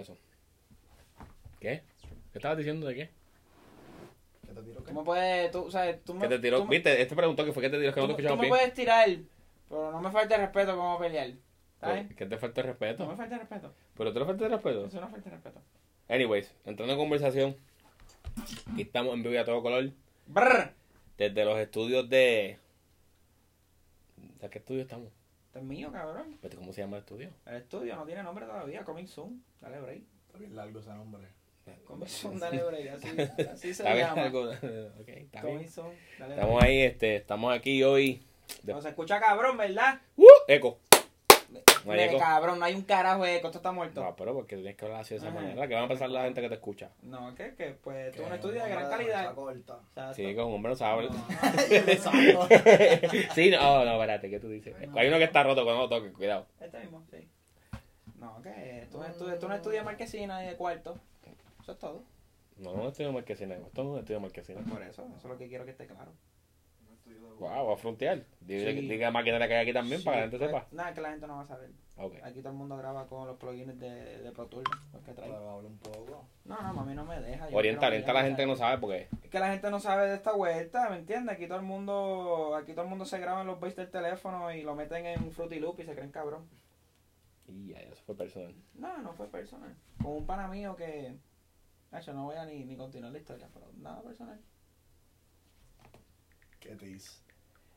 eso. ¿Qué? ¿Qué estabas diciendo de qué? ¿Qué te tiro Tú me puedes, tú, sabes, tú me, ¿Qué te tiró? tú me- ¿Viste? Este preguntó que fue que te tiró que no tú- te tú escuchamos me bien. puedes tirar, pero no me falte el respeto como pelear. ¿Está bien? ¿Qué te falta No respeto? me falte el respeto. ¿Pero te le falta de respeto? Eso no falta el respeto. Anyways, entrando en conversación. Aquí estamos en vivo y a todo color. Brr. Desde los estudios de. ¿De qué estudio estamos? Este es mío, cabrón. Vete, ¿Cómo se llama el estudio? El estudio no tiene nombre todavía. Coming soon. Dale break. Está bien largo ese nombre. Coming soon, dale break. Así, así se llama. algo- ok, está bien. Coming soon, dale Estamos ahí, este, estamos aquí hoy. de- No se escucha cabrón, ¿verdad? ¡Uh! Eco. No hay Mire, eco. cabrón, no hay un carajo de eco. Esto está muerto. No, pero porque tienes que hablar así de esa Ajá. manera. ¿Qué van a pensar la gente que te escucha? No, ¿qué? ¿Qué? Pues tú Que un estudio de gran calidad. corta. Sí, con un hombre no sabe. Sí, no, no, espérate, ¿qué tú dices? Hay uno que está roto cuando lo toques, cuidado. Este mismo, sí. No, ¿qué? Tú, estudias, tú no estudias marquesina y de cuarto. Eso es todo. No, no estudio marquesina. Esto no es un estudio marquesina. Por eso, eso es lo que quiero que esté claro. Wow, va a frontear. Diga, Sí. diga máquina que hay aquí también para que la gente pues, sepa. Nada, que la gente no va a saber. Aquí todo el mundo graba con los plugins de, de Pro Tools. Los que trae. Un poco. No, no, mami no me deja. yo Orienta, quiero orienta a la gente que no sabe porque. Es que la gente no sabe de esta vuelta, ¿me entiendes? Aquí todo el mundo, aquí todo el mundo se graba en los bass del teléfono y lo meten en Fruity Loop y se creen cabrón. Y ya, eso fue personal. No, no fue personal. Con un pana mío que, hecho, no voy a ni, ni continuar la historia, pero nada personal. ¿Qué te dice?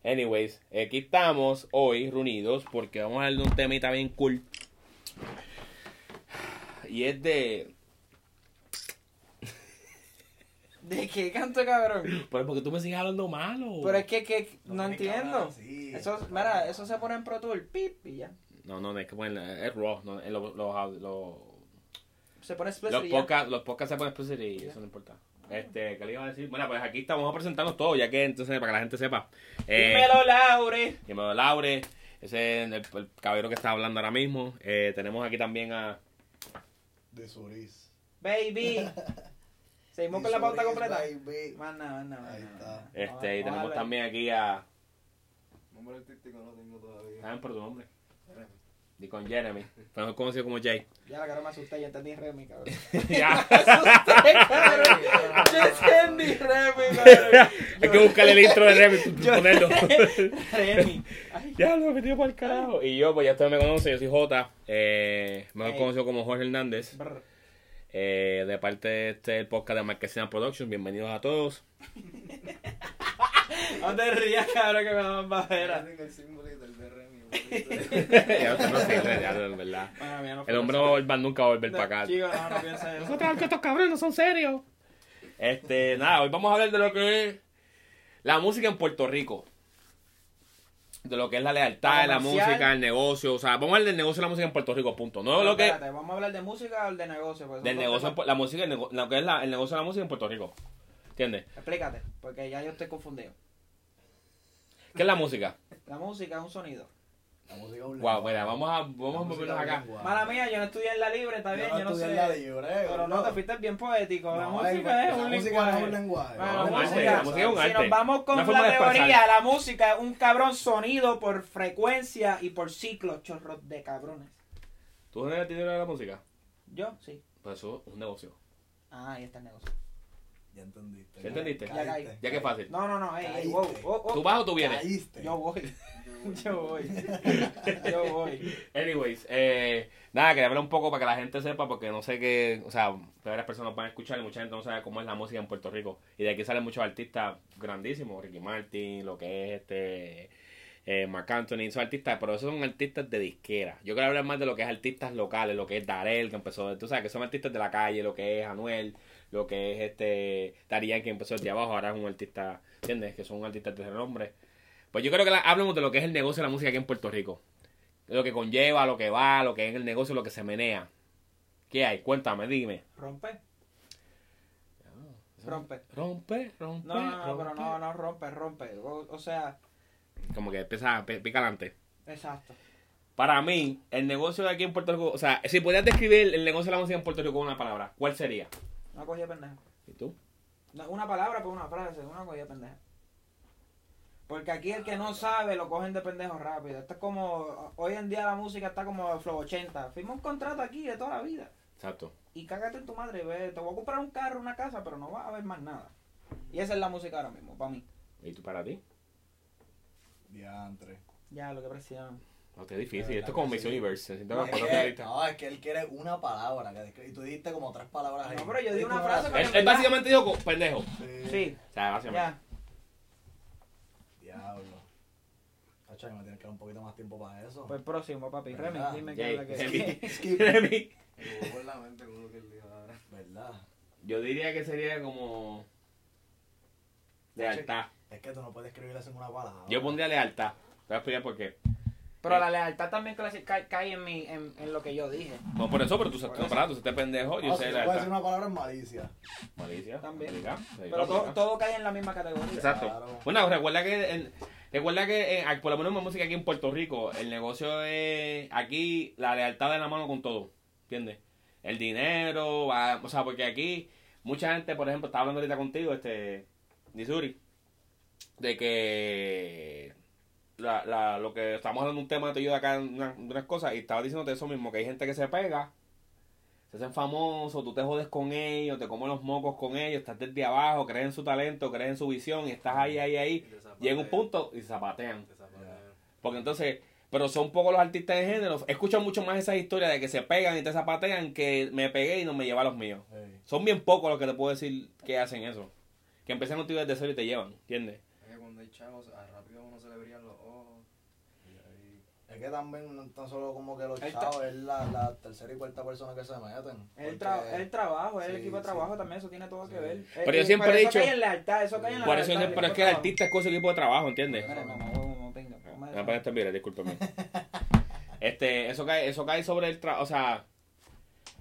Anyways, aquí estamos hoy reunidos porque vamos a hablar de un temita bien cool. Y es de. ¿De qué canto cabrón? Pero porque tú me sigues hablando malo. Pero es que, que no, entiendo. Eso, eso- mira, eso se pone en Pro Tools, pip, y ya. No, no, no, es que poner. Es raw. No, en los, los, los, Se pone explicit los podcasts los podcasts se ponen explicit y eso no importa. Este, ¿qué le iba a decir? Bueno, pues aquí estamos a presentarnos todo, ya que entonces, para que la gente sepa. Eh, Dímelo, Laure. Dímelo, Laure. Ese es el, el caballero que está hablando ahora mismo. Eh, tenemos aquí también a. De Suris. Baby. Seguimos con la pauta completa. baby. Ahí está. más nada. Este, y Vamos- tenemos vamos también aquí a. Nombre artístico no tengo todavía. ¿Saben por tu nombre? Di con Jeremy. Mejor conocido como Jay. Ya la cara me asusté, ya entendí Remy, cabrón. ya. asusté, cabrón. Yo entendí Remy, cabrón. Hay que buscarle el intro de Remy y Yo- ponerlo. Remy. Ay, ya lo he metido para el carajo. Y yo, pues ya ustedes me conocen, yo soy Jota. Eh, mejor Hey. conocido como Jorge Hernández. brr. Eh, de parte de este podcast de Marquesina Productions. Bienvenidos a todos. No te rías, cabrón, que me daban bajera. Tengo el simbolito, el de Remy. ya usted no sirve, ya, en verdad. Bueno, mía, no fue El hombre no va a volver, nunca va a volver No, para acá. Chico, no, no piensa eso. Nosotros que estos cabrones no son serios. Este, nada, hoy vamos a hablar de lo que es la música en Puerto Rico. De lo que es la lealtad, la Comercial. música, el negocio. O sea, vamos a hablar del negocio de la música en Puerto Rico, punto. No lo que. Espérate, ¿Vamos a hablar de música o de negocio? Del negocio, temas- la música, el nego- lo que es la- el negocio de la música en Puerto Rico. ¿Entiendes? Explícate, porque ya yo estoy confundido. ¿Qué es la música? La música es un sonido. Wow, mira, vamos a, vamos a La música movernos es un acá. lenguaje. Mala mía, yo no estudié en la libre, está bien, yo no estudié sé. en la libre, Pero no, te fuiste bien poético. la No, música es la un música lenguaje. no. Bueno, No, es un arte, si nos vamos con la teoría, la música es un cabrón sonido por frecuencia y por ciclos, chorros de cabrones. ¿Tú eres el título de la música? Yo, sí. Pues eso es un negocio. Ah, ahí está el negocio. Ya entendiste. ¿Ya entendiste? Ya caí. Ya que fácil. No, no, no, ey, ey, Caíste. wow, oh, oh. ¿Tú vas o tú vienes? Caíste. Yo voy, yo voy, yo voy. Anyways, eh, nada, quería hablar un poco para que la gente sepa, porque no sé qué, o sea, varias personas van a escuchar y mucha gente no sabe cómo es la música en Puerto Rico. Y de aquí salen muchos artistas grandísimos, Ricky Martin, lo que es este, eh, Marc Anthony, esos artistas, pero esos son artistas de disquera. Yo quiero hablar más de lo que es artistas locales, lo que es Darel, que empezó, tú sabes, que son artistas de la calle, lo que es Anuel, lo que es este, Darían, que empezó desde abajo, ahora es un artista, ¿entiendes? Que son artistas de renombre. Pues yo creo que la- hablemos de lo que es el negocio de la música aquí en Puerto Rico lo que conlleva, lo que va, lo que es el negocio, lo que se menea. ¿Qué hay? Cuéntame, dime. Rompe, rompe. Rompe, rompe. No, no, no, rompe. pero no, no, rompe, rompe. O, o sea, Como que empieza, pi- pica adelante. exacto. Para mí, el negocio de aquí en Puerto Rico, o sea, si pudieras describir el negocio de la música en Puerto Rico con una palabra, ¿cuál sería? Una cogida pendeja. ¿Y tú? No, Una palabra por una frase, una cogida pendeja. Porque aquí el que no sabe lo cogen de pendejo rápido. Esto es como, hoy en día la música está como Flow 80. Firma un contrato aquí de toda la vida. Exacto. Y cágate en tu madre, ve, te voy a comprar un carro, una casa, pero no va a haber más nada. Y esa es la música ahora mismo, para mí. ¿Y tú para ti? Diantre. Ya, lo que presión. No, es difícil. Esto es como que Miss sí. Universe. Siento No, que es cuatro que, no, es que él quiere una palabra. que descri- Y tú dijiste como tres palabras ahí. No, pero yo di Es una frase Él, él básicamente dijo pendejo. Sí. Sí, O sea, básicamente. ya. Diablo. Tacho, me tienes que dar un poquito más tiempo para eso. Pues próximo, papi. Remy, dime qué es la que Remy. Skip. Remy. Me la mente con lo que él dijo ahora. ¿Verdad? Yo diría que sería como. Lealtad. Es que tú no puedes escribir eso en una palabra. Yo pondría lealtad. Te voy a explicar por qué. Pero la lealtad también cae, cae en, mi, en, en lo que yo dije. No, por eso, pero tú Por eso. para, tú te pendejo, yo No, sé si decir lealtad. una palabra en malicia. Malicia. También. Pero todo, todo cae en la misma categoría. Exacto. Claro. Bueno, recuerda que, en- recuerda que por lo menos en música aquí en Puerto Rico, el negocio es aquí la lealtad de la mano con todo, ¿entiendes? El dinero, va- o sea, porque aquí mucha gente, por ejemplo, estaba hablando ahorita contigo, este, Nisuri, de que la, la, lo que estamos hablando de un tema te ayuda acá en una- de unas cosas y estaba diciéndote eso mismo, que hay gente que se pega, se hacen famosos, tú te jodes con ellos, te comes los mocos con ellos, estás desde abajo, crees en su talento, crees en su visión y estás ahí, ahí, ahí, llega un punto y se zapatean. Te zapatean. Porque entonces, pero son pocos los artistas de género. Escucho mucho más esas historias de que se pegan y te zapatean que me pegué y no me lleva a los míos. Son bien pocos los que te puedo decir que hacen eso. Que empiezan contigo desde cero y te llevan, ¿entiendes? Es que cuando hay chavos, ah, rápido uno se le brillan los ojos. Y ahí. Es que también no tan solo como que los chavos, es la, la tercera y cuarta persona que se meten. El, Porque- tra- el trabajo, el Sí, equipo de sí. trabajo también, eso tiene todo que Sí. ver. Eh, Pero yo y- siempre he eso dicho- cae en lealtad, eso cae en la Por eso lealtad pero es que el artista es con su equipo de trabajo, ¿entiendes? trabajo. Mira, mamá, huevo, no tenga, toma Me eso. voy a este. Este, eso cae, eso cae sobre el trabajo, o sea,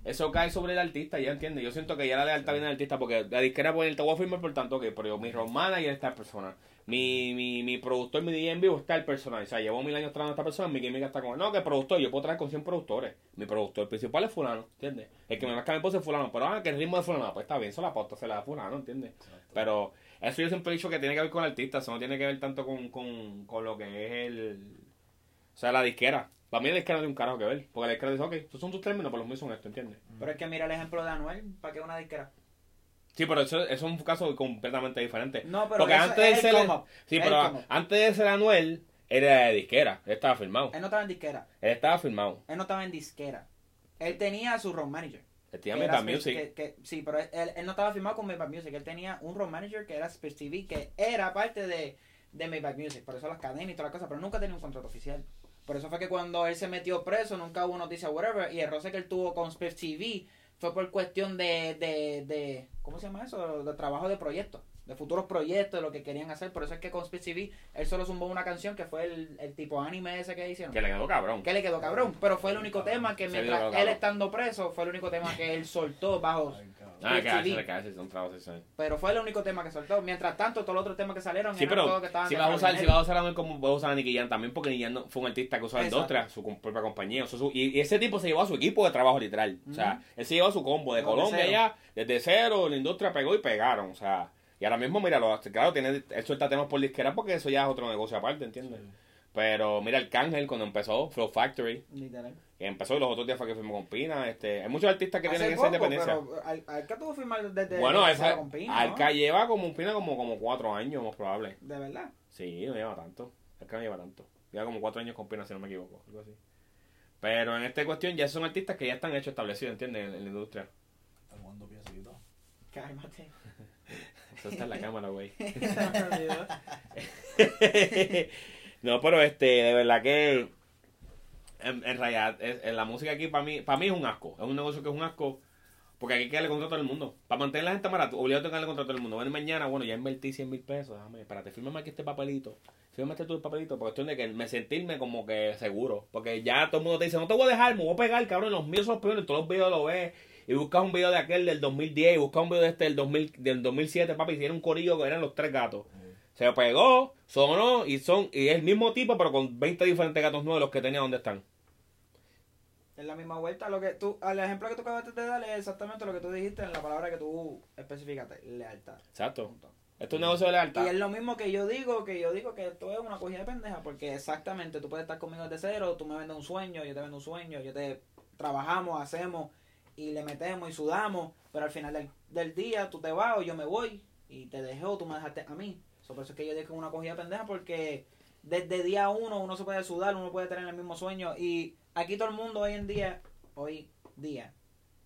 eso cae sobre el artista, ya entiendes. Yo siento que ya la lealtad viene del artista porque la disquera pone, te voy a firmar por tanto que, pero yo, mi road manager está el persona. Mi, mi, mi productor, mi DJ en vivo está el personal. O sea, llevo mil años trabajando a esta persona, mi química está con No, que productor, yo puedo traer con 100 productores. Mi productor principal es fulano, ¿entiendes? El que me marca mi pose es fulano. Pero ah, que el ritmo de fulano, pues está bien, eso la pauta se la da fulano, ¿entiendes? Pero eso yo siempre he dicho que tiene que ver con el artista, eso no tiene que ver tanto con, con, con lo que es el... O sea, la disquera. Para mí la disquera no tiene un carajo que ver. Porque la disquera dice, ok, estos son tus términos, pero los míos son esto, ¿entiendes? Pero es que mira el ejemplo de Anuel, ¿para qué una disquera? Sí, pero eso, eso es un caso completamente diferente. No, pero Porque antes de ser... el. Sí, pero el antes de ser Anuel, era de disquera. Él estaba firmado. Él no estaba en disquera, Él estaba firmado. él no estaba en disquera. Él tenía su road manager. Él tenía Space- Music. que- que- sí, pero él, él no estaba firmado con Maybach Music. Él tenía un road manager que era Space TV, que era parte de, de Maybach Music. Por eso las cadenas y todas las cosas, pero nunca tenía un contrato oficial. Por eso fue que cuando él se metió preso, nunca hubo noticia, whatever. Y el roce que él tuvo con Space TV fue por cuestión de, de, de ¿cómo se llama eso? De trabajo de proyectos. De futuros proyectos, de lo que querían hacer. Por eso es que con Space TV, él solo zumbó una canción que fue el, el tipo anime ese que hicieron. Que le quedó cabrón. Que le quedó cabrón, pero fue el único tema que Se mientras él estando preso, fue el único tema que él soltó bajo... Ay, cabrón. Ah, que hace, son. Pero fue el único tema que soltó. Mientras tanto, todos los otros temas que salieron Sí, eran pero todos que estaban si de vas a usar, si vas a usar a como vas a usar a Nicky también, porque Nicky no- fue un artista que usó industria, su propia compañía. su- y, y ese tipo se llevó a su equipo de trabajo literal. O sea, él se llevó a su combo de Colombia cero. ya, desde cero, la industria pegó y pegaron. O sea, y ahora mismo, míralo, claro, tiene, él suelta temas por disquera porque eso ya es otro negocio aparte, ¿entiendes? Sí. Pero mira, el Cángel cuando empezó, Flow Factory, Literal. que empezó y los otros días fue que firmó con Pina. Este, hay muchos artistas que Hace tienen esa poco, independencia. pero al, Alca tuvo que firmar desde bueno, esa, con Pina, ¿no? Alca lleva como un Pina como, como cuatro años, más probable. De verdad. Sí, no lleva tanto. Alca no lleva tanto. Lleva como cuatro años con Pina, si no me equivoco. Algo así. Pero en esta cuestión ya son artistas que ya están hechos, establecidos, ¿entiendes? En, en la industria. Está jugando piecito. Cálmate. Eso está en la cámara, güey. No, pero este, de verdad que en, en realidad es- en la música aquí para mí, para mí es un asco. Es un negocio que es un asco. Porque aquí hay que darle contrato a todo el mundo. Para mantener la gente barata, obligado a darle contrato a todo el mundo. Ven mañana, bueno, ya invertí 100 mil pesos. Déjame, espérate, fírmame aquí este papelito. Fírmame este tu papelito. Por cuestión de que me sentirme como que seguro. Porque ya todo el mundo te dice, no te voy a dejar, me voy a pegar, cabrón. Los míos son los peores. Todos los videos lo ves. Y buscas un video de aquel del 2010. Y buscas un video de este del, 2000, del 2007, papi. Y era un corillo que eran los tres gatos. Se pegó, sonó y son y es el mismo tipo, pero con 20 diferentes gatos nuevos los que tenía donde están. Es la misma vuelta. Lo que tú, al ejemplo que tú acabaste de dar es exactamente lo que tú dijiste en la palabra que tú especificaste, lealtad. Exacto. Punto. Esto es un negocio de lealtad. Y es lo mismo que yo digo, que yo digo que esto es una cogida de pendeja, porque exactamente tú puedes estar conmigo desde cero, tú me vendes un sueño, yo te vendo un sueño, yo te trabajamos, hacemos, y le metemos y sudamos, pero al final del, del día tú te vas o yo me voy y te dejé o tú me dejaste a mí. So, por eso es que yo dije una cogida pendeja porque desde día uno uno se puede sudar, uno puede tener el mismo sueño y aquí todo el mundo hoy en día, hoy día,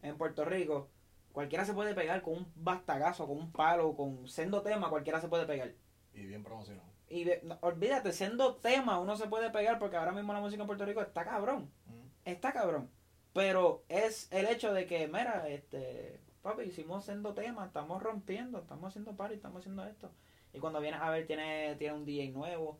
en Puerto Rico, cualquiera se puede pegar con un bastagazo, con un palo, con sendo tema, cualquiera se puede pegar. Y bien promocionado. Y no, olvídate, siendo tema uno se puede pegar porque ahora mismo la música en Puerto Rico está cabrón. Mm. Está cabrón. Pero es el hecho de que, mira, este, papi, hicimos siendo tema, estamos rompiendo, estamos haciendo party, estamos haciendo esto. Y cuando vienes a ver, tiene, tiene un DJ nuevo.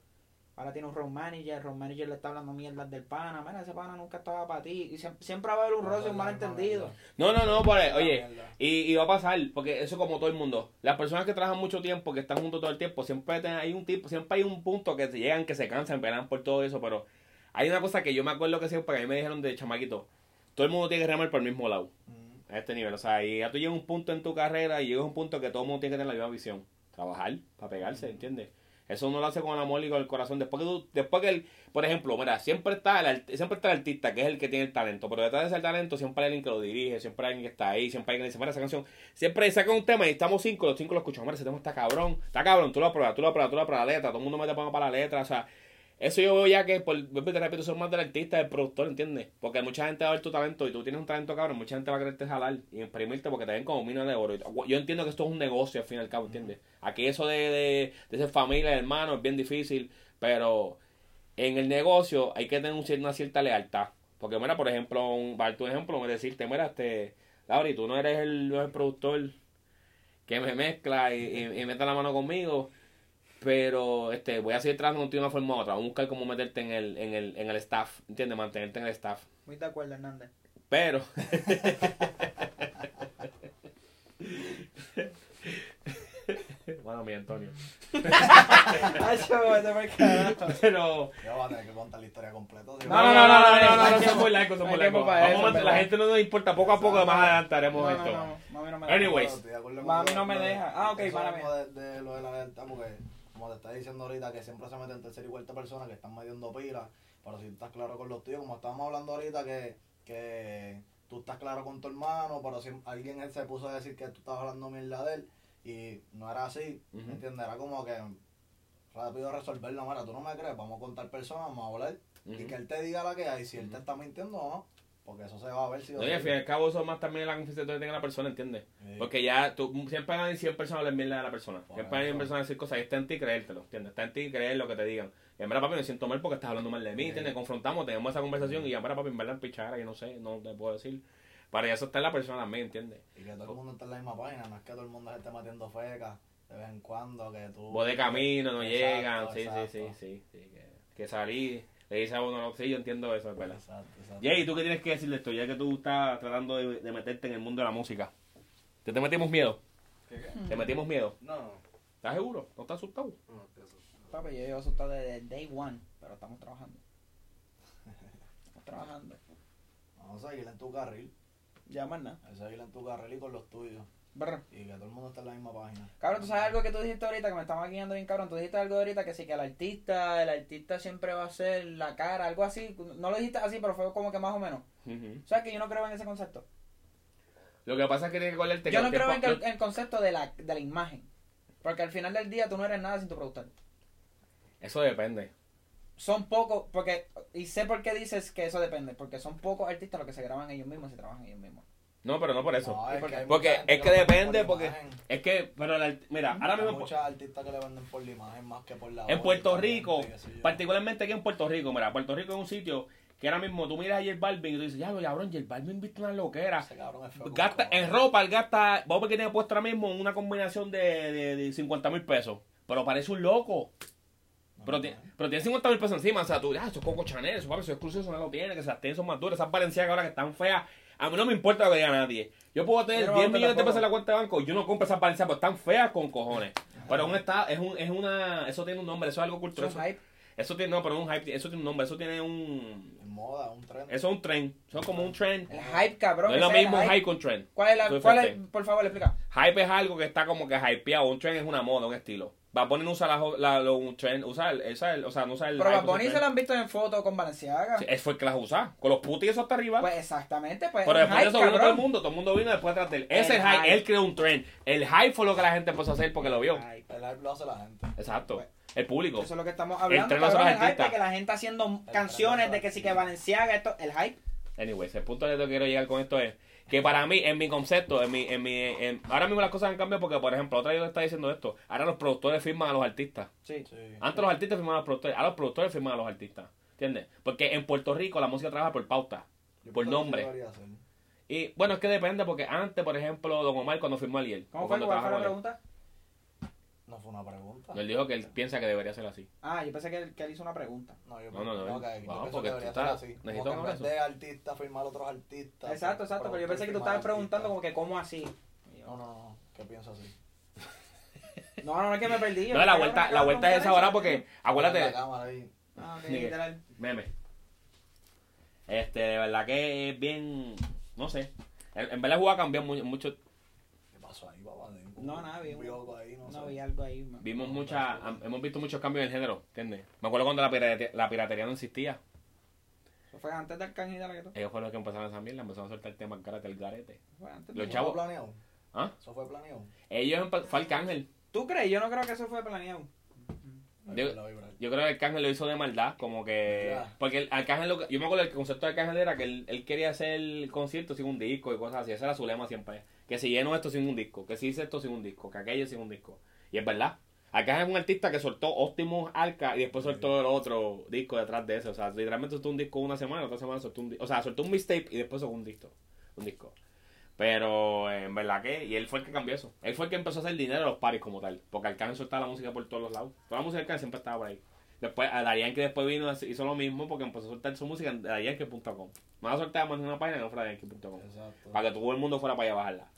Ahora tiene un road manager, el road manager le está hablando mierdas del pana. Mira, ese pana nunca estaba para ti. Y siem- siempre va a haber un roce, un malentendido. No, no, no, por oye, y, y va a pasar, porque eso como todo el mundo. Las personas que trabajan mucho tiempo, que están juntos todo el tiempo, siempre tienen- hay un tipo, siempre hay un punto que se llegan, que se cansan, pelean por todo eso, pero hay una cosa que yo me acuerdo que siempre, que a mí me dijeron de chamaquito, todo el mundo tiene que remar por el mismo lado, Mm. a este nivel. O sea, y ya tú llegas a un punto en tu carrera y llegas a un punto que todo el mundo tiene que tener la misma visión. Trabajar para pegarse, ¿entiendes? Eso uno lo hace con el amor y con el corazón. Después que tú, después que el, por ejemplo, mira, siempre está el, siempre está el artista que es el que tiene el talento, pero detrás de ese talento siempre hay alguien que lo dirige, siempre hay alguien que está ahí, siempre hay alguien que dice, mira, esa canción, siempre saca un tema y estamos cinco, los cinco lo escuchamos, mira, ese tema está cabrón, está cabrón, tú lo pruebas, tú lo pruebas, tú lo pruebas la letra, todo el mundo mete palmas para la letra, o sea, eso yo veo ya que, por, te repito, son más del artista, del productor, ¿entiendes? Porque mucha gente va a ver tu talento y tú tienes un talento cabrón, mucha gente va a quererte jalar y imprimirte porque te ven como mina de oro. Yo entiendo que esto es un negocio al fin y al cabo, ¿entiendes? Aquí eso de, de, de ser familia, hermano, es bien difícil, pero en el negocio hay que tener una cierta lealtad. Porque, mira, por ejemplo, un, para tu ejemplo, me decirte, mira, este, Lauri, tú no eres el, no eres el productor que me mezcla y, y, y mete la mano conmigo, pero este voy a seguir trabajando contigo de una forma u otra. Voy a buscar cómo meterte en el, en el, en el staff, ¿entiendes? Mantenerte en el staff. Muy de acuerdo, Hernández. Pero. bueno, mi Antonio. Pero. Ya va a tener que contar la historia completa. ¿sí? No, no, no, no, no, no, no, son muy largos, son muy largos. para Vamos la gente no nos importa, poco a poco más adelantaremos No, esto. no, no, mami no me deja. Anyways. Mami no me deja. Ah, ok, mismo mía. de, de lo de la lealtad, porque como te estaba diciendo ahorita, que siempre se meten tercera y cuarta personas que están mediendo pilas, pero si estás claro con los tuyos, como estábamos hablando ahorita, que, que tú estás claro con tu hermano, pero si alguien él se puso a decir que tú estabas hablando mierda de él, y no era así, Ujú. ¿me entiendes? Era como que rápido resolverlo, mira, tú no me crees, vamos a contar personas, vamos a hablar, y que él te diga la que hay, si él te está mintiendo o no, porque eso se va a ver si No, y al sí. fin y al cabo, eso más también la confianza que tenga la persona, ¿entiendes? Sí. Porque ya tú, siempre hay 100 personas hablar mierda de la persona. Por Siempre hay eso. personas decir cosas y está en ti creértelo, ¿entiendes? Está en ti creer lo que te digan. Y en verdad, papi, me siento mal porque estás hablando mal de mí, Sí. ¿entiendes? Confrontamos, tenemos esa conversación y en verdad, papi, en verdad, pichara, yo no sé, no te puedo decir. Para eso está en la persona también, ¿entiendes? Y que todo el mundo está en la misma página, no es que todo el mundo se esté metiendo fecas de vez en cuando, que tú... Vos de camino, no Exacto, llegan, sí, exacto. sí, sí, sí, sí, que, que salí, le dice a uno, no, sí, yo entiendo eso, es verdad. Exacto, exacto. Jay, ¿tú qué tienes que decir de esto? Ya que tú estás tratando de, de meterte en el mundo de la música. ¿Te, te metimos miedo? ¿Qué, qué? ¿Te metimos miedo? No, no, ¿Estás seguro? ¿No estás asustado? no, estoy asustado. Papi, yo llevo asustado desde day one, pero estamos trabajando. Estamos trabajando. Vamos a seguir en tu carril, Ya más nada. a seguir en tu carril y con los tuyos. Brr. Y que todo el mundo esté en la misma página. Cabrón, tú sabes algo que tú dijiste ahorita que me estaba guiando bien cabrón. Tú dijiste algo ahorita que sí que el artista, el artista siempre va a ser la cara, algo así. No lo dijiste así, pero fue como que más o menos. Ujú. O sea que yo no creo en ese concepto. Lo que pasa es que tienes que acordarte Yo no creo en, el concepto de la, de la imagen. Porque al final del día tú no eres nada sin tu productor. Eso depende. Son pocos, porque, y sé por qué dices que eso depende, porque son pocos artistas los que se graban ellos mismos y trabajan ellos mismos. No, pero no por eso. Hay Porque es que depende, por porque imagen. es que, pero la- mira, ahora Hay mismo muchos artistas que le venden por la imagen más que por la en voz, Puerto Rico, particularmente aquí en Puerto Rico, mira, Puerto Rico es un sitio que ahora mismo tú miras a J Balvin y tú dices, ya, cabrón, J Balvin viste una loquera. Ese cabrón es feo Gasta, en ropa, él gasta, vamos a ver que tiene puesto ahora mismo una combinación de, de, de 50 mil pesos. Pero parece un loco. Pero, tiene, pero tiene 50 mil pesos encima. O sea, tú, ah, eso es Coco Chanel, eso, papi, eso es exclusivo, eso no lo tiene, que esas tenis son más duras, esas valencianas ahora que están feas. A mí no me importa lo que diga nadie. Yo puedo tener no 10 me millones de pesos en la cuenta de banco y yo no compro esas valencianas, pero están feas con cojones. Pero un está, es, un, es una, eso tiene un nombre, eso es algo Eso cultural. es hype. Eso tiene, no, pero un hype, eso tiene un nombre, eso tiene un, moda, un tren. eso es un trend, eso es como un trend. El hype, cabrón. No es lo mismo un hype. hype con trend. ¿Cuál es la, cuál es, por favor, explica. Hype es algo que está como que hypeado, un trend es una moda, un estilo. Bad Bunny no usa la, la, lo- un trend, usa el, el- o sea, no usa el Pero Bad Bunny el se lo han visto en fotos con Balenciaga. Sí, fue el que las usa, con los putis eso hasta arriba. Pues exactamente, pues. pero después de eso vino todo el mundo, todo el mundo vino después detrás de él. Ese El hype, hype. él creó un trend. El hype fue lo que la gente empezó a hacer porque lo vio. Hype. El hype lo hace la gente. Exacto. Pues, El público. Eso es lo que estamos hablando. tren no son cabrón, el hype de que la gente haciendo canciones de que sí que Valenciaga, esto, el hype. Anyways, el punto al que quiero llegar con esto es que para mí, en mi concepto, en mi, en mi, en- ahora mismo las cosas han cambiado porque, por ejemplo, otra vez estaba diciendo esto, ahora los productores firman a los artistas. Sí. Sí. Antes los artistas firmaban a los productores, ahora los productores firman a los artistas. ¿Entiendes? Porque en Puerto Rico la música trabaja por pauta, Yo por nombre. Y bueno, es que depende porque antes, por ejemplo, Don Omar cuando firmó a Liel, ¿Cómo fue? cuando ¿Cuál fue la pregunta? No fue una pregunta. él dijo que él piensa que debería ser así. Ah, yo pensé que él, que él hizo una pregunta. No, yo No, no, no, yo pienso vamos, que porque debería tú ser estás- así. necesito Como que en vez de artistas firmar otros artistas. Exacto, exacto, pero yo pensé que tú estabas preguntando como que cómo así. No, no, no, ¿qué pienso así? No, no, no es que me perdí. yo No, la que vuelta, la vuelta es esa preguntar hora eso, porque, La acuérdate, cámara ahí. Ah, ok, que- literal. meme. Este, de verdad que es bien, no sé. En, en verdad el juego ha cambiado mu- mucho. ¿Qué pasó ahí, papá? No, nada, bioco ahí, vi algo ahí. man. Vimos mucha, hemos visto muchos cambios en el género, ¿entiendes? Me acuerdo cuando la piratería, la piratería no existía. Eso fue antes del y de la que tú. Ellos fueron los que empezaron a esa mierda, empezaron a soltar el tema garete, el garete. Fue antes. Los ¿Eso chavos- fue planeado? ¿Ah? ¿Eso fue planeado? Ellos fue Arcángel. ¿Tú crees? Yo no creo que eso fue planeado. Yo-. Yo creo que Arcángel lo hizo de maldad, como que... Porque el Arcángel, lo que- yo me acuerdo el concepto de Arcángel era que él, él quería hacer el concierto sin un disco y cosas así. Ese era su lema siempre. Que si lleno esto sin un disco, que si hice esto sin un disco, que aquello sin un disco. Y es verdad. Arcángel es un artista que soltó Optimus Arca y después soltó el otro disco detrás de eso. O sea, literalmente soltó un disco una semana, otra semana soltó un disco. O sea, soltó un mixtape y después soltó un disco. Un disco. Pero en verdad que, y él fue el que cambió eso. Él fue el que empezó a hacer dinero a los paris como tal. Porque Arcángel soltaba la música por todos los lados. Toda la música de Arcángel siempre estaba por ahí. Después, a Darian que después vino hizo lo mismo porque empezó a soltar su música en darianke.com. No la soltaba más en una página que no fuera darianke.com. Para que todo el mundo fuera para allá a bajarla.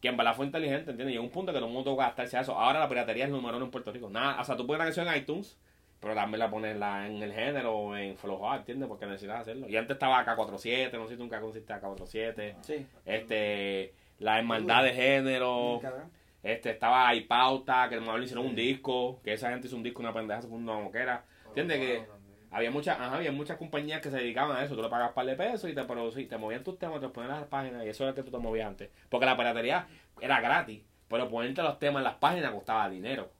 Que en verdad fue inteligente, ¿entiendes? Llegó un punto que todo el mundo que gastarse a eso. Ahora la piratería es el número uno en Puerto Rico. Nada, o sea, tú pones una canción en iTunes, pero también la pones la- en el género o en Flow ¿entiendes? Porque necesitas hacerlo. Y antes estaba K47, no sé si tú nunca consiste K47. Sí. Este, la hermandad de género. Este, estaba Pauta, que normalmente hicieron un disco, que esa gente hizo un disco, una pendeja, se fue una moquera. ¿Entiendes? Que había muchas, ajá, había muchas compañías que se dedicaban a eso. Tú le pagas un par de pesos y te, pero, sí, te movían tus temas, te ponían en las páginas y eso era que tú te movías antes. Porque la piratería era gratis, pero ponerte los temas en las páginas costaba dinero.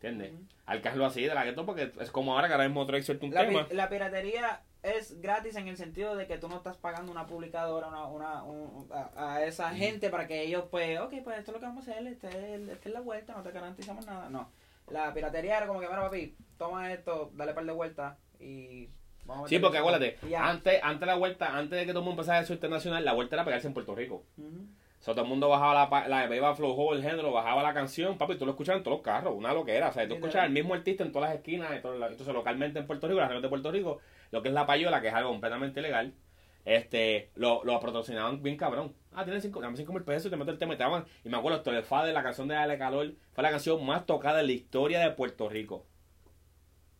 ¿Entiendes? Arcángel lo así de la que todo porque es como ahora que ahora mismo trae suelto un La, tema. la piratería es gratis en el sentido de que tú no estás pagando una publicadora una, una, un- a, a esa gente para que ellos, pues, ok, pues esto es lo que vamos a hacer, esta es, esta es la vuelta, no te garantizamos nada. No. La piratería era como que, mira, papi, toma esto, dale par de vueltas y. Vamos a Sí, porque acuérdate, ya. antes, antes la vuelta, antes de que todo el mundo empezara eso internacional, la vuelta era pegarse en Puerto Rico. O sea, todo el mundo bajaba la, la iba flojo el género, bajaba la canción, papi, tú lo escuchabas en todos los carros, una loquera. O sea, tú escuchabas el mismo artista en todas las esquinas. entonces, localmente en Puerto Rico, las regiones de Puerto Rico, lo que es la payola, que es algo completamente ilegal, este, lo, lo patrocinaban bien cabrón. Ah, tienes 5 mil pesos y te meto el tema y te daban. Y me acuerdo, esto de Fade, la canción de Ale Calor, fue la canción más tocada en la historia de Puerto Rico.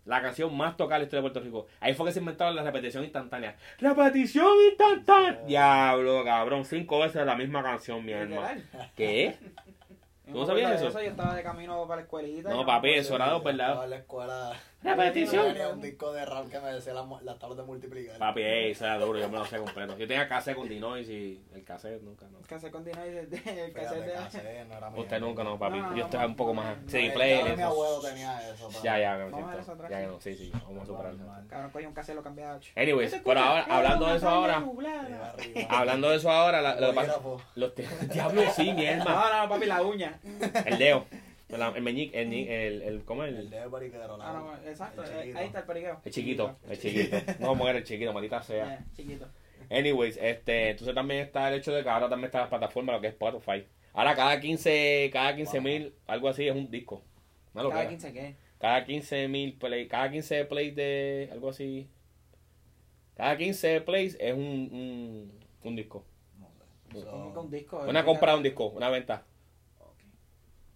La canción más tocada en la historia de Puerto Rico. Ahí fue que se inventaron la repetición instantánea. ¡Repetición instantánea! Diablo, cabrón. Cinco veces la misma canción, mi hermano. ¿Qué? ¿Tú me sabías de eso? Yo estaba de camino para la escuelita. No, papi, eso era dos, ¿verdad? Estaba en la escuela. Repetición. Tenía un disco de rap que me decía las, mu- las tablas de multiplicar. Papi, ey, eso era duro, yo me lo sé completo. Yo tenía cassette con Dinois y el cassette nunca, no. El cassette con Dino y el, el cassette de... no era. Usted nunca, no, papi. No, no, Yo estaba un poco más. no, Sí, play, mi eso. abuelo tenía eso. pero- Ya, ya, me Vamos a ver siento. eso atrás. Ya que no, sí, sí, vamos a superarlo. Cabrón, cogí un cassette lo cambié a 8. Anyways, ¿Qué se pero ahora, hablando de eso ahora, hablando de eso ahora, la- lo que pasa- Bolígrafo. los Diablo, sí, mi hermano. No, no, papi, la uña. El dedo. El, el meñique, el, el, el, ¿cómo es? El El, de periquero. Ah, no, exacto. El eh. Ahí está el periqueo. el chiquito, el chiquito. No, mujer, el chiquito, maldita sea. Eh, chiquito. Anyways, este, entonces también está el hecho de que ahora también está la plataforma, lo que es Spotify. Ahora cada 15, cada 15 mil, algo así, es un disco. Una Cada locura. 15 qué. Cada 15 mil play, cada 15 plays de algo así. Cada 15 plays es un, un, un disco. No sé. Que un disco. Una compra de un disco, una venta.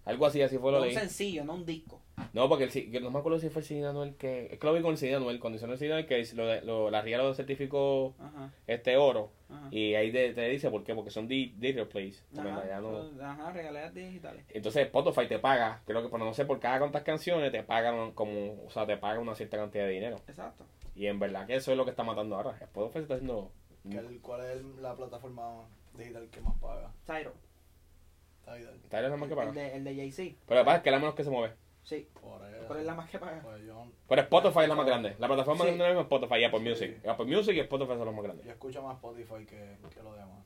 Algo así, así fue lo Un leí. sencillo, no un disco. No, porque el, no me acuerdo si fue el CD Anuel que. Es que lo vi con el CD Anuel. Cuando hicieron el CD Anuel, que lo, lo, la RIA lo certificó Ajá, este oro. ajá. Y ahí te, te dice por qué. Porque son di- digital plays. Ajá, no- ajá, regalías digitales. Entonces Spotify te paga, creo que por no sé por cada cuántas canciones te pagan como, o sea, te pagan una cierta cantidad de dinero. Exacto. Y en verdad que eso es lo que está matando ahora. Spotify se está haciendo... ¿Qué el- ¿Cuál es la plataforma digital que más paga? Tyro. Tidal. Tidal es la más que paga. El de, el de Jay-Z. Pero lo que pasa es que es la menos que se mueve. Sí. Por eso. ¿Cuál es la más que paga? Pues yo, Pero Spotify es la más grande. La plataforma Sí. grande es Spotify y Apple Sí. Music. Apple Music y Spotify son los más grandes. yo escucho más Spotify que, que lo demás.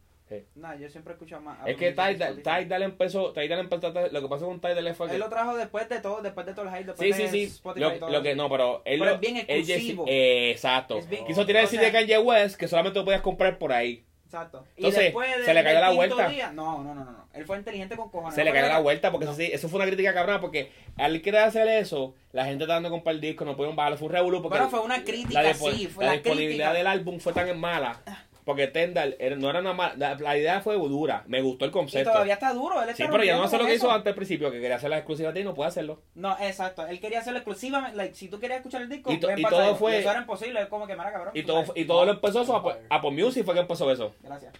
Nah, yo siempre escucho más. Es que Tidal. Tidal empezó, Tidal empezó, lo que pasó con Tidal fue que... Él lo trajo después de todo, después de todo el hype, Sí, después sí, de sí. Spotify Lo, y todo lo que no, pero él Pero lo- es bien él ya- exclusivo. eh, exacto. Es bien- Quiso tirar o CD de sea- Kanye West que solamente lo podías comprar por ahí. Exacto. Entonces, y después de- se le cayó la vuelta. día- no, no, no, no. Él fue inteligente con cojones. Se le cayó la vuelta porque no. eso, sí, eso fue una crítica cabrona porque al querer hacer eso, la gente tratando de comprar el disco, no pudieron bajarlo, fue un revolú porque Pero fue una crítica, la, sí, fue la la disponibilidad crítica. del álbum fue tan mala porque Tendal no era una mala, la, la idea fue dura, me gustó el Y concepto. todavía está duro. Él Sí, está pero ya no hace lo que hizo antes al principio, que quería hacer la exclusiva y no puede hacerlo. No, exacto. Él quería hacerlo exclusivamente. Like, si tú querías escuchar el disco, Y to- y todo fue- Y Eso era imposible. Es como que, mara cabrón. Y todo, sabes. y todo lo empezó eso, Apple, Music fue que empezó eso. Gracias.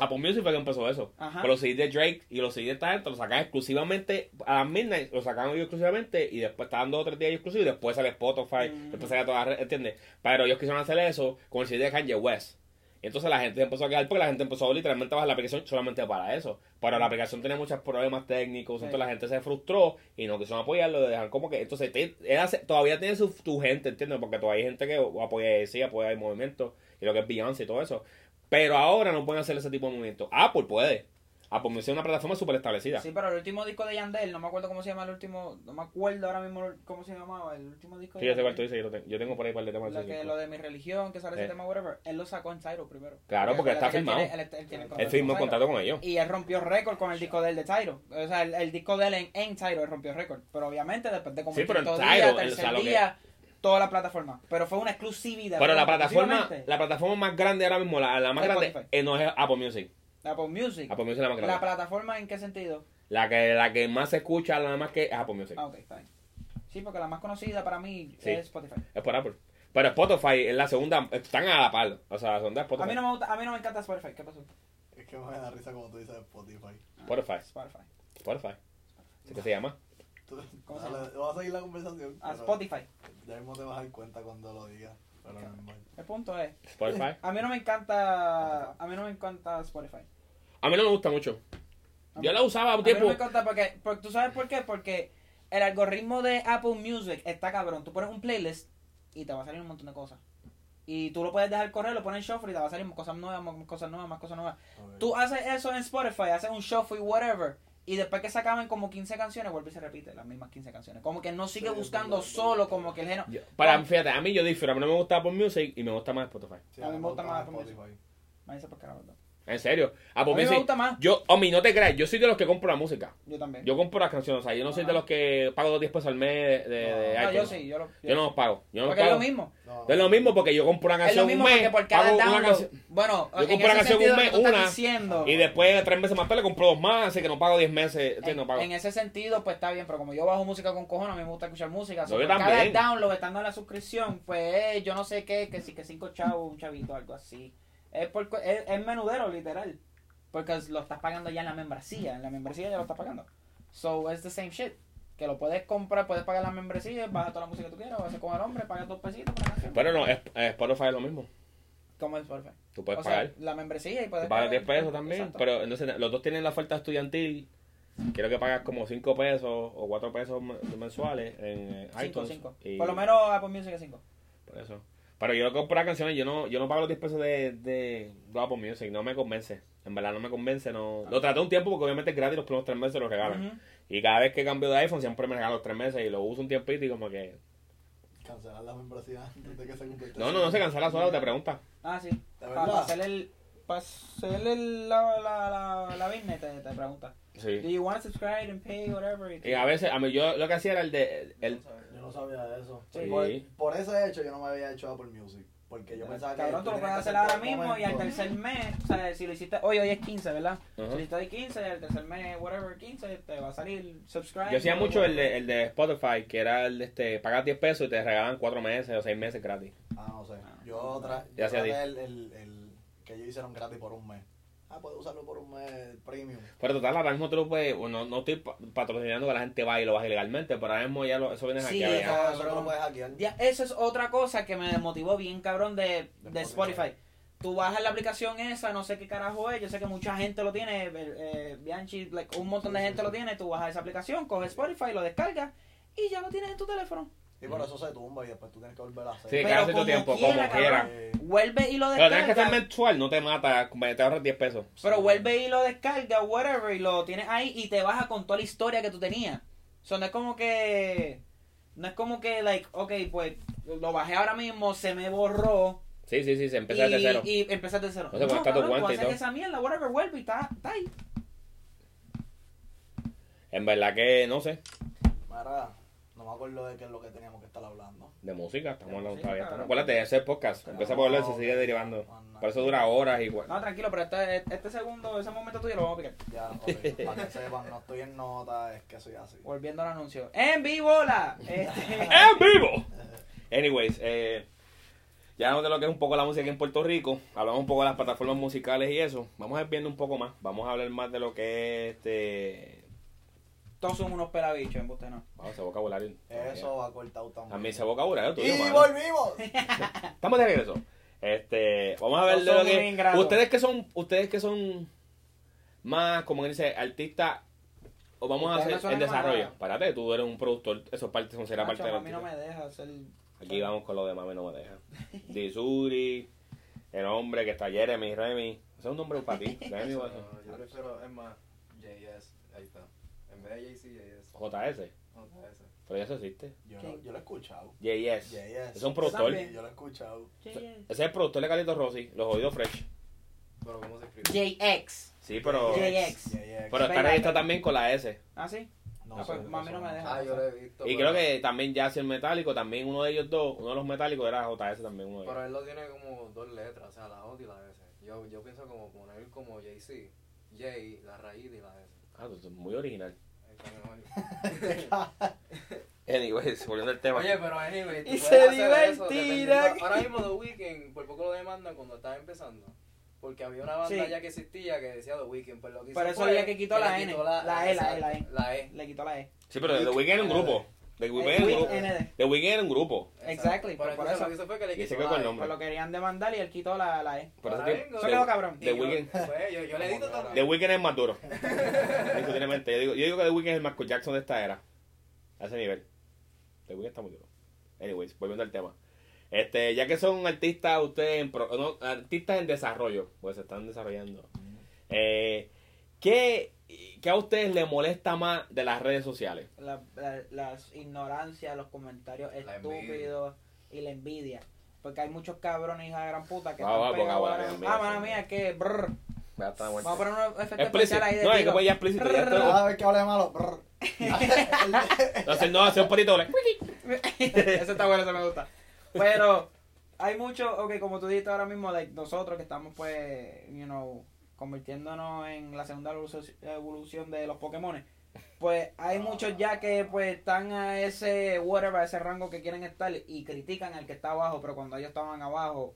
Apple Music fue que empezó eso. Ajá. Con los CDs de Drake y los CDs de Tidal te lo sacan exclusivamente a las midnight, lo sacan ellos exclusivamente y después estaban dos o tres días exclusivos y después sale Spotify, Mm. después sale toda la red, ¿entiendes? Pero ellos quisieron hacer eso con el CD de Kanye West. Y entonces la gente empezó a quedar porque la gente empezó literalmente a bajar la aplicación solamente para eso. Pero la aplicación tenía muchos problemas técnicos, Sí. entonces la gente se frustró y no quisieron apoyarlo, como que, entonces te- hace- todavía tiene su, tu gente, ¿entiendes? Porque todavía hay gente que apoya sí, apoya el movimiento y lo que es Beyoncé y todo eso. Pero ahora no pueden hacer ese tipo de movimiento. Apple puede. Apple Music es una plataforma súper establecida. Sí, pero el último disco de Yandel, no me acuerdo cómo se llama el último, no me acuerdo ahora mismo cómo se llamaba, el último disco Sí, de yo sé cuál tú dices, yo, tengo. yo tengo por ahí un par de temas. que, lo de mi religión, que sale ese tema, whatever, él lo sacó en Tyro primero. Claro, porque está él tiene- firmado. él- él tiene Él contrato firmó con contrato Tyro. con ellos. Y él rompió récord con el disco de él de Tyro. O sea, el, el disco de él en, en Tyro, él rompió récord. Pero obviamente después de como Sí, pero en Tidal, día, él- o tercer sea, lo que- día, toda la plataforma. Pero fue una exclusividad. Pero la plataforma, la plataforma más grande ahora mismo, la, la más grande, eh, no es Apple Music. Apple Music. Apple Music es la más ¿La grande. plataforma en qué sentido? La que, la que más se escucha, la más que es Apple Music. Ah, ok, está bien. Sí, porque la más conocida para mí Sí. es Spotify. Es por Apple. Pero Spotify es la segunda, están a la par. O sea, la segunda es A Spotify. mí no me gusta, a mí no me encanta Spotify. ¿Qué pasó? Es que me da risa como tú dices Spotify. Spotify. Spotify. Spotify. ¿Sí que se llama? ¿Cómo se llama? vamos a seguir la conversación. A pero Spotify. Ya mismo te vas a dar cuenta cuando lo digas. El punto es, Spotify. a mí no me encanta, a mí no me encanta Spotify. A mí no me gusta mucho. A Yo mí- la usaba A un mí no tiempo. me encanta porque, porque, ¿tú sabes por qué? Porque el algoritmo de Apple Music está cabrón. Tú pones un playlist y te va a salir un montón de cosas. Y tú lo puedes dejar correr, lo pones en shuffle y te va a salir cosas nuevas, más cosas nuevas, más cosas nuevas. Tú haces eso en Spotify, haces un shuffle, whatever. Y después que se acaban como 15 canciones, vuelve y se repite las mismas 15 canciones. Como que no sigue Sí, buscando solo como que el género. Yo- para, fíjate, a mí yo disfruto. A mí no me gusta Apple Music y me gusta más Spotify. Sí, a mí me gusta más Apple Spotify. Me dice por ¿verdad? En serio. Apple A mí me Music. gusta más. Yo, Omi, no te creas. Yo soy de los que compro la música. Yo también. Yo compro las canciones. O sea, yo no soy de los que pago los 10 pesos al mes de, de, de no, yo sí, yo lo. Yo no los pago. Yo no los porque es pago. lo mismo. No, Es lo mismo porque yo compro una Es canción lo mismo un mes. porque por cada pago una download. canción- Bueno, Yo en compro una canción un mes, tú estás una, diciendo, Y después, tres meses más tarde, compro dos más. Así que no pago 10 meses. en, No pago. en ese sentido, pues está bien, pero como yo bajo música con cojones, a mí me gusta escuchar música. so, yo por cada download, estando en la suscripción, pues yo no sé qué, que si que cinco chavos, un chavito, algo así. Es, por, es, es menudero, literal. Porque lo estás pagando ya en la membresía. En la membresía ya lo estás pagando. So, it's the same shit. Que lo puedes comprar, puedes pagar la membresía, baja toda la música que tú quieras, vas a con el hombre, pagas dos pesitos. Pero no, es, Spotify es lo mismo. ¿Cómo es Spotify? Tú puedes o sea, pagar. la membresía y puedes pagar- 10 pesos también. Exacto. Pero entonces los dos tienen la oferta estudiantil. Quiero que pagas como 5 pesos o 4 pesos men- mensuales en eh, iTunes. cinco. Y- Por lo menos Apple Music es 5. Por eso. Pero yo compro canciones, yo no, yo no pago los 10 pesos de, de, de Apple Music, no me convence. En verdad no me convence, no. Lo traté un tiempo porque obviamente es gratis, los primeros 3 meses los regalan. Y cada vez que cambio de iPhone siempre me regalan los 3 meses y lo uso un tiempito y como que... Cancelar la membresía antes de que se complete. No, no, no se cancela sola, te pregunta. Ah, sí. ¿De Para verdad? hacer el. Para hacer el, la, la, la, la business te, te pregunta. Do Sí. you want to subscribe and pay, whatever? Y a veces, a mí yo lo que hacía era el de... El, no sabía de eso. Sí. Por, por ese hecho yo no me había hecho Apple Music. Porque yo pensaba que. Cabrón, tú lo puedes hacer ahora mismo y al momento. tercer mes, o sea, si lo hiciste hoy, hoy es 15, ¿verdad? Ajá. Si lo hiciste hoy 15, al tercer mes, whatever, 15, te va a salir subscribe. Yo hacía mucho el de, el de Spotify, que era el de este, pagas 10 pesos y te regalaban 4 meses o 6 meses gratis. Ah, no sé. Yo, tra Ya yo sea traté di- el, el, el que ellos hicieron gratis por un mes. Ah, puedes usarlo por un mes premium. Pero total, ahora mismo tú lo puedes, no, no estoy pa- patrocinando que la gente vaya y lo baje ilegalmente, pero ahora mismo ya lo, eso viene Sí, hackeado ya. Eso, eso no lo puedes hackear. Ya, eso es otra cosa que me desmotivó bien cabrón de, De Spotify. Tú bajas la aplicación esa, no sé qué carajo es, yo sé que mucha gente lo tiene, eh, eh, Bianchi, like, un montón de gente sí. lo tiene, tú bajas esa aplicación, coges Spotify, lo descargas y ya lo tienes en tu teléfono. Y por eso se tumba y después tú tienes que volver a hacer. Sí, Pero cada cierto tiempo, quiera, como quiera. Vuelve y lo Pero tienes que ser mensual, no te mata, te ahorras 10 pesos. Pero vuelve y lo descarga, whatever, y lo tienes ahí y te baja con toda la historia que tú tenías. O sea, no es como que. No es como que, like, ok, pues lo bajé ahora mismo, se me borró. Sí, sí, sí, se empieza desde cero. y empezaste de cero. No tu tú cuenta y haces todo. esa mierda, whatever, vuelve y está, está ahí. En verdad que, no sé, Mara, no me acuerdo de qué es lo que teníamos que estar hablando. de música, estamos hablando música, todavía. Acuérdate de hacer podcast, Pero empieza no, por hablar y se sigue derivando. nada. Por eso dura horas y bueno. No, tranquilo, pero este, este segundo, ese momento tuyo lo vamos a picar. Ya, ok, para que sepan, no estoy en nota, es que soy así. Volviendo al anuncio. ¡En vivo la! Este, ¡En vivo! Anyways, eh, ya no de lo que es un poco la música aquí en Puerto Rico, hablamos un poco de las plataformas musicales y eso. Vamos a ir viendo un poco más. Vamos a hablar más de lo que es este. Todos son unos pelabichos, en usted no. Vamos, ese vocabulario. Eso va cortado también. A mí ese vocabulario tuyo, ¡Y mano. volvimos! Estamos de regreso. Este, vamos a ver lo son que ingratos. ustedes que son, ustedes que son más, como que dice, artistas o vamos a Ustedes hacer suenan en desarrollo. Párate, tú eres un productor, eso es parte, será parte de la a mí no me deja hacer... Aquí vamos con lo de mami no me deja. Disuri, el hombre que está Jeremy, Remy. Ese es un nombre para ti. Remy, Eso, o- yo prefiero, es más, JS, ahí está. En vez de JC, JS. JS. JS. Pero ya eso existe. Yo, yo lo he escuchado. JS. Yes. Es un productor. También. Yo lo he escuchado. Ese es el productor de Carlitos Rossi, los oídos fresh. Pero ¿cómo se escribe? JX. Sí, pero. JX. Pero está también con la S. ¿Ah, sí? No Ah, sé, pues, mami eso no me deja. Ah, yo lo he visto. Y pero- creo que también ya el metálico, también uno de ellos dos, uno de los metálicos era JS también. Uno de ellos. Pero él lo tiene como dos letras, o sea, la J y la S. Yo, yo pienso como poner como JC. J, la raíz y la S. Ah, pues es muy original. Anyways, volviendo al tema. Oye, pero anyway, tú Y se divertirá. Ahora mismo The Weeknd, por poco lo demandan cuando estaba empezando. Porque había una banda Sí. ya que existía que decía The Weeknd, pero lo que hizo Por eso fue había que quitó la N, quitó la E, la E, la E. La E. Le quitó la E. sí, pero The Weeknd era un grupo. The Weeknd era un grupo. ND. The Weeknd era un grupo. Exactly, Por, por- eso. lo que hizo fue que le quitó con el nombre. Lo querían demandar y él quitó la, la E. Por eso que-. Eso cabrón. The Weeknd. pues, yo, yo le edito también. The Weeknd es más duro. Indiscutiblemente. Yo digo, yo digo que The Weeknd es el Michael Jackson de esta era. A ese nivel. The Weeknd está muy duro. Anyways, volviendo al tema. Este, ya que son artistas ustedes en pro- no, artistas en desarrollo, pues se están desarrollando. Eh, ¿qué, ¿Qué a ustedes les molesta más de las redes sociales? La- la- las ignorancias, los comentarios La estúpidos y la envidia. Porque hay muchos cabrones hija de gran puta que Va, están va, mira, Ah, mano mía, que brr. Vamos a poner un efecto especial ahí de No, hay que poner ya explícito. Ya esto- Cada vez que hable malo. Entonces, no, hace un patito. Eso está bueno, eso me gusta. Pero hay mucho, ok, como tú dijiste ahora mismo, like, nosotros que estamos pues, you know, convirtiéndonos en la segunda evolución- de los Pokémon, pues hay muchos ya que pues están a ese whatever, a ese rango que quieren estar y critican al que está abajo, pero cuando ellos estaban abajo,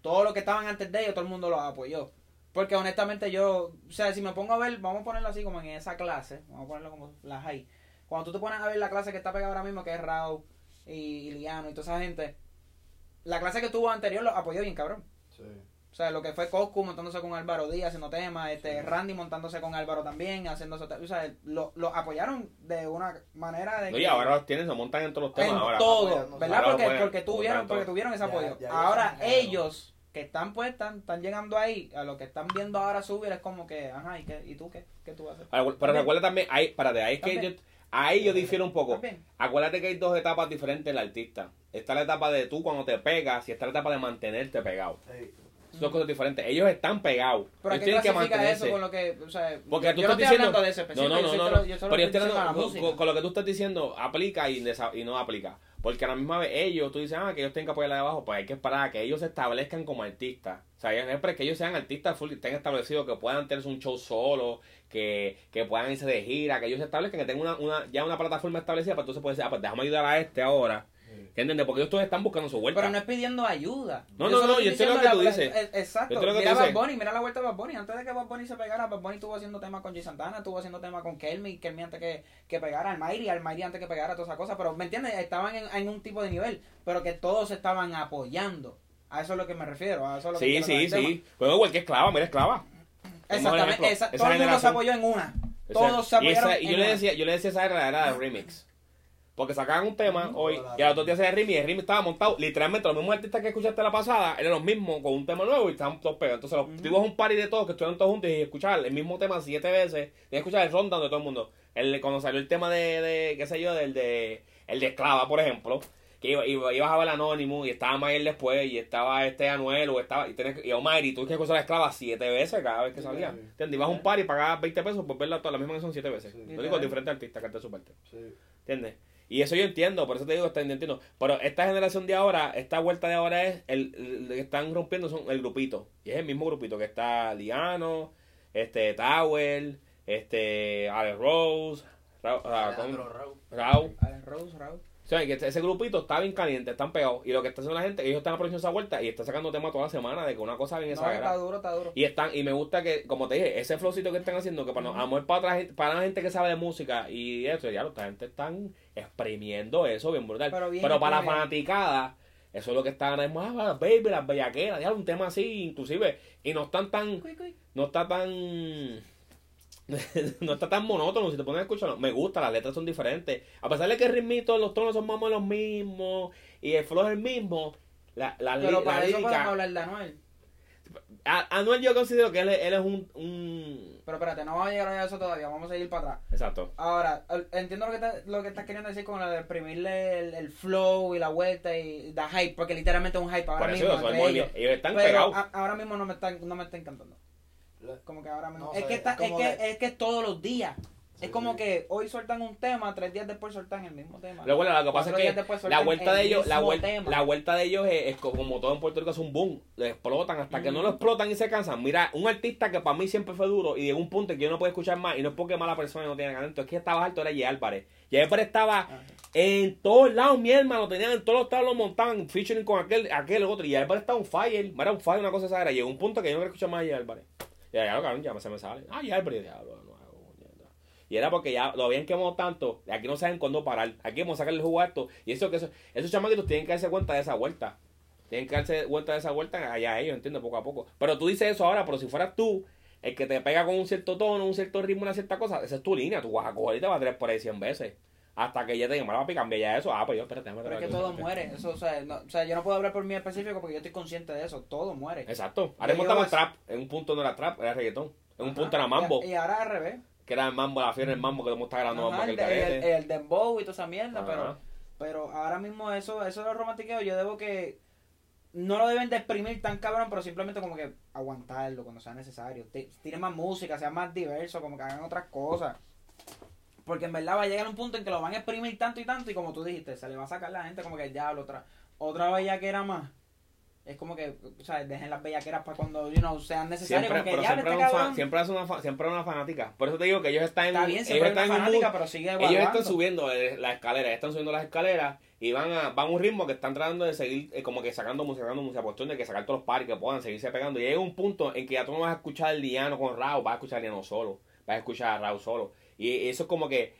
todos los que estaban antes de ellos, todo el mundo los apoyó. Porque honestamente yo, o sea, si me pongo a ver, vamos a ponerlo así como en esa clase, vamos a ponerlo como la high. Cuando tú te pones a ver la clase que está pegada ahora mismo, que es Rao y, y Liano y toda esa gente, la clase que tuvo anterior lo apoyó bien cabrón. Sí. O sea, lo que fue Coscu montándose con Álvaro Díaz haciendo temas, este Randy montándose con Álvaro también, haciendo eso. O sea, lo, lo apoyaron de una manera de No, y que- ahora los tienen, se montan en todos los temas en ahora. todo. ¿verdad? Ahora Porque, pueden porque tuvieron, porque tuvieron ese Ya- apoyo. ya ahora ellos que están pues están, están llegando ahí, a lo que están viendo ahora subir es como que, ajá, ¿y, qué, y tú qué, qué tú vas a hacer? Ahora, Pero También. recuerda también, ahí, espérate, ahí es que yo, ahí yo difiero un poco. También. Acuérdate que hay dos etapas diferentes del artista. Está la etapa de tú cuando te pegas y está la etapa de mantenerte pegado. Sí. Son cosas diferentes. Ellos están pegados. Pero ¿a Ellos qué que eso con lo que, o sea, Porque yo, tú yo no estás estoy diciendo. hablando de ese no, específico, no, no, yo no. solo- yo solo Pero estoy diciendo con, música. con- con lo que tú estás diciendo, aplica y, y no aplica. Porque a la misma vez ellos, tú dices, ah, que ellos tienen que apoyar la de abajo, pues hay que esperar a que ellos se establezcan como artistas. O sea, es que ellos sean artistas full, estén establecidos, que puedan tener un show solo, que, que puedan irse de gira, que ellos se establezcan, que tengan una, una, ya una plataforma establecida, para entonces puedes decir, ah, pues déjame ayudar a este ahora. ¿Entiendes? Porque ellos todos están buscando su vuelta. Pero no es pidiendo ayuda. No, no, no, yo diciendo lo que tú la- dices. Exacto. Que Mira Bad. Bunny, mira la vuelta de Bad Bunny. Antes de que Bad Bunny se pegara, Bad Bunny estuvo haciendo temas con G Santana, estuvo haciendo temas con Kelmy, Kelmy antes que, que pegara, Almighty, Almighty antes que pegara, todas esas cosas. Pero, ¿me entiendes? Estaban en, en un tipo de nivel, pero que todos se estaban apoyando. A eso es lo que me refiero. A eso es lo que Sí, con sí, sí. Bueno, igual que esclava, mira esclava. Exactamente. esa- todo el mundo se apoyó en una. Todos se y apoyaron y en yo le una. decía, yo le decía esa era, era de remix. Porque sacaban un tema hoy y al otro día se remix y el remix estaba montado. Literalmente los mismos artistas que escuchaste la pasada eran los mismos con un tema nuevo y estaban todos pegados. Entonces los tipos un party de todos que estuvieron todos juntos y escuchar el mismo tema siete veces. Y escuchar el rundown de todo el mundo. El, cuando salió el tema de, de qué sé yo, del de, el de Esclava, por ejemplo. Que iba, iba- ibas a ver Anonymous y estaba Mayer después y estaba este Anuel o estaba, y, tenés, que- y Omar y tú que escuchar la esclava siete veces cada vez que salía. sí. ¿Entiendes? Ibas a un party y pagabas 20 pesos por verla toda la misma canción siete veces. Sí. Lo digo diferentes artistas canta su parte. Sí. ¿Entiendes? Y eso yo entiendo, por eso te digo, está, entiendo. Pero esta generación de ahora, esta vuelta de ahora es, el, el- que están rompiendo son el grupito. Y es el mismo grupito que está Liano, este, Tower, este, Alex Rose, ah. Rau. Alex Rose, Raúl. O sea, que ese grupito está bien caliente, están pegados. Y lo que está haciendo la gente, ellos están aprovechando esa vuelta y están sacando temas toda la semana de que una cosa bien No, está exagerada. duro, está duro. Y están, y me gusta que, como te dije, ese flowcito que están haciendo, que para, no- a lo mejor para, otra gente, para la gente que sabe de música y eso, ya lo, esta gente están exprimiendo eso bien brutal. Pero bien para la fanaticada, eso es lo que están, es más, ah, baby, las bellaqueras, ya un tema así, inclusive, y no están tan, Cuy, cuy. no está tan no está tan monótono si te pones a escucharlo me gusta las letras son diferentes a pesar de que el ritmito los tonos son más o menos los mismos y el flow es el mismo la, la, Pero la para eso podemos lírica hablar de Anuel. a- Anuel yo considero que él, es- él es un, un Pero espérate, no vamos a llegar a eso todavía, vamos a seguir para atrás. exacto Ahora, entiendo lo que, está- lo que estás queriendo decir con lo de exprimirle el, el flow y la vuelta y da hype, porque literalmente es un hype ahora por eso mismo ellos. ellos. están Pero pegados a- ahora mismo no me está, no me está encantando. Como que ahora mismo. No es, que está, es que, de- es que todos los días. Sí, es como sí. que hoy sueltan un tema, tres días después sueltan el mismo tema. Luego, lo que pasa es días que después la vuelta el de ellos, la tema. la vuelta de ellos es, es como todo en Puerto Rico es un boom, le explotan hasta que no lo explotan y se cansan. Mira, un artista que para mí siempre fue duro y llegó un punto en que yo no puedo escuchar más y no es porque mala persona y no tiene talento, es que estaba alto era J. Álvarez. J. Álvarez estaba Ajá. en todos lados, mi hermano, tenían en todos los tablos lo montaban, featuring con aquel, aquel otro, y J. Álvarez estaba un fire, era un fire, una cosa esa era. Llegó un punto que yo no quería escuchar más a J. Álvarez. Y ya, cabrón, ya se me sale. Ah, J. Álvarez, diablo, no hago. Y era porque ya lo habían quemado tanto, aquí no saben cuándo parar. Aquí vamos a sacarle el jugo esto. Y eso que eso, esos chamaquitos tienen que darse cuenta de esa vuelta. Tienen que darse cuenta de esa vuelta allá ellos, ¿entiendes? Poco a poco. Pero tú dices eso ahora, pero si fueras tú, el que te pega con un cierto tono, un cierto ritmo, una cierta cosa, esa es tu línea. Tú vas a coger y te vas a tirar por ahí 100 veces. Hasta que ya te llamará papi, cambia ya eso. Ah, pues yo, espérate, déjame Pero es que todo muere. Eso, o, sea, no, o sea, yo no puedo hablar por mí específico porque yo estoy consciente de eso. Todo muere. Exacto. Ahora Y estaba ellos- trap. En un punto no era trap, era reggaetón. En un Ajá. punto era mambo. Y, y ahora al revés. Que era el mambo, la fiebre del mambo que todo está grabando mambo Ajá, que el, dembow y toda esa mierda, Ajá. pero, pero ahora mismo eso, eso de los romantiqueos, yo debo que no lo deben de exprimir tan cabrón, pero simplemente como que aguantarlo cuando sea necesario. Ti- Tiren más música, sea más diverso, como que hagan otras cosas. Porque en verdad va a llegar un punto en que lo van a exprimir tanto y tanto y como tú dijiste, se le va a sacar la gente como que el diablo, otra, otra bellaquera más. Es como que, o sea, dejen las bellaqueras para cuando, you know, sean necesarias. Siempre, Como que pero diablo, siempre, este fan- siempre es una, fa- siempre es una fanática. Por eso te digo que ellos están en Está bien, ellos siempre hay están una en un fanática, pero sigue Ellos están subiendo eh, la escalera, están subiendo las escaleras y van a, van a un ritmo que están tratando de seguir eh, como que sacando música, sacando música, cuestión de que sacar todos los pares que puedan seguirse pegando. Y llega un punto en que ya tú no vas a escuchar el Liano con Rao, vas a escuchar el Liano solo, vas a escuchar a Rao solo. Y eso es como que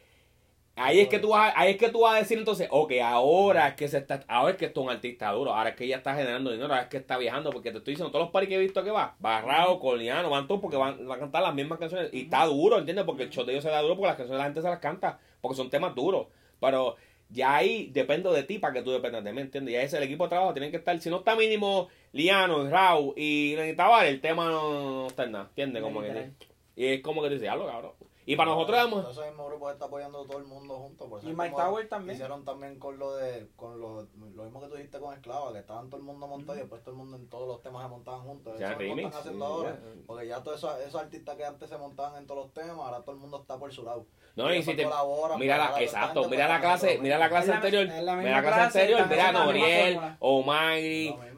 ahí es que tú vas, ahí es que tú vas a decir entonces, ok, ahora es que se está, ahora es que esto es un artista duro, ahora es que ella está generando dinero, ahora es que está viajando, porque te estoy diciendo, todos los paris que he visto que va, va Rao, con Liano, van todos porque van, van a cantar las mismas canciones. Y está duro, ¿entiendes? Porque el show de ellos se da duro porque las canciones de la gente se las canta, porque son temas duros. Pero ya ahí dependo de ti para que tú dependas de mí, ¿entiendes? Ya ese el equipo de trabajo tienen que estar, si no está mínimo Liano, Raúl y Lenny el tema no, no está en nada, ¿entiendes? Como que, y es como que te dice, hablo cabrón. Y para nosotros vamos... ese mismo grupo está apoyando todo el mundo junto. Por Y Mike Tower también. Hicieron también con lo de, con lo, lo mismo que tú dijiste con Esclava, que estaban todo el mundo montado y después todo el mundo en todos los temas se montaban juntos. Ya, Eso remix, están haciendo sí, ahora. ya. Porque ya todos esos, esos artistas que antes se montaban en todos los temas, ahora todo el mundo está por su lado. No, y si te... colaboran, Mira la, exacto, gente, mira para la clase, mira la clase la- anterior, la mira la clase anterior, mira la Noriel,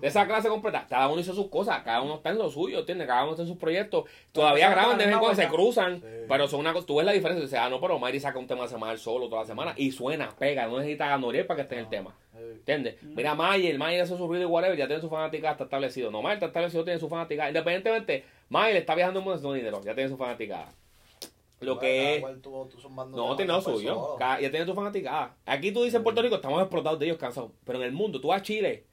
de esa clase completa, cada uno hizo sus cosas, cada uno está en lo suyo, ¿entiendes? Cada uno está en sus proyectos, todavía graban de vez en cuando, se cruzan, pero son una cosa, tú ves la diferencia, o sea, no, pero Omagri saca un tema de semana solo toda la semana y suena, pega, no necesita a Noriel para que esté en el tema. ¿Entiendes? Mira, Mayer, Mayer hace su ruido y whatever, ya tiene su fanática, está establecido. No, Mayer está establecido, tiene su fanática. Independientemente, Mayer está viajando en mundo haciendo dinero, ya tiene su fanática. Lo que es. zumbando No, tiene lo suyo. Ya tiene tu fanaticada. Aquí tú dices en Puerto Rico, estamos explotados de ellos, cansados. Pero en el mundo, tú vas a Chile,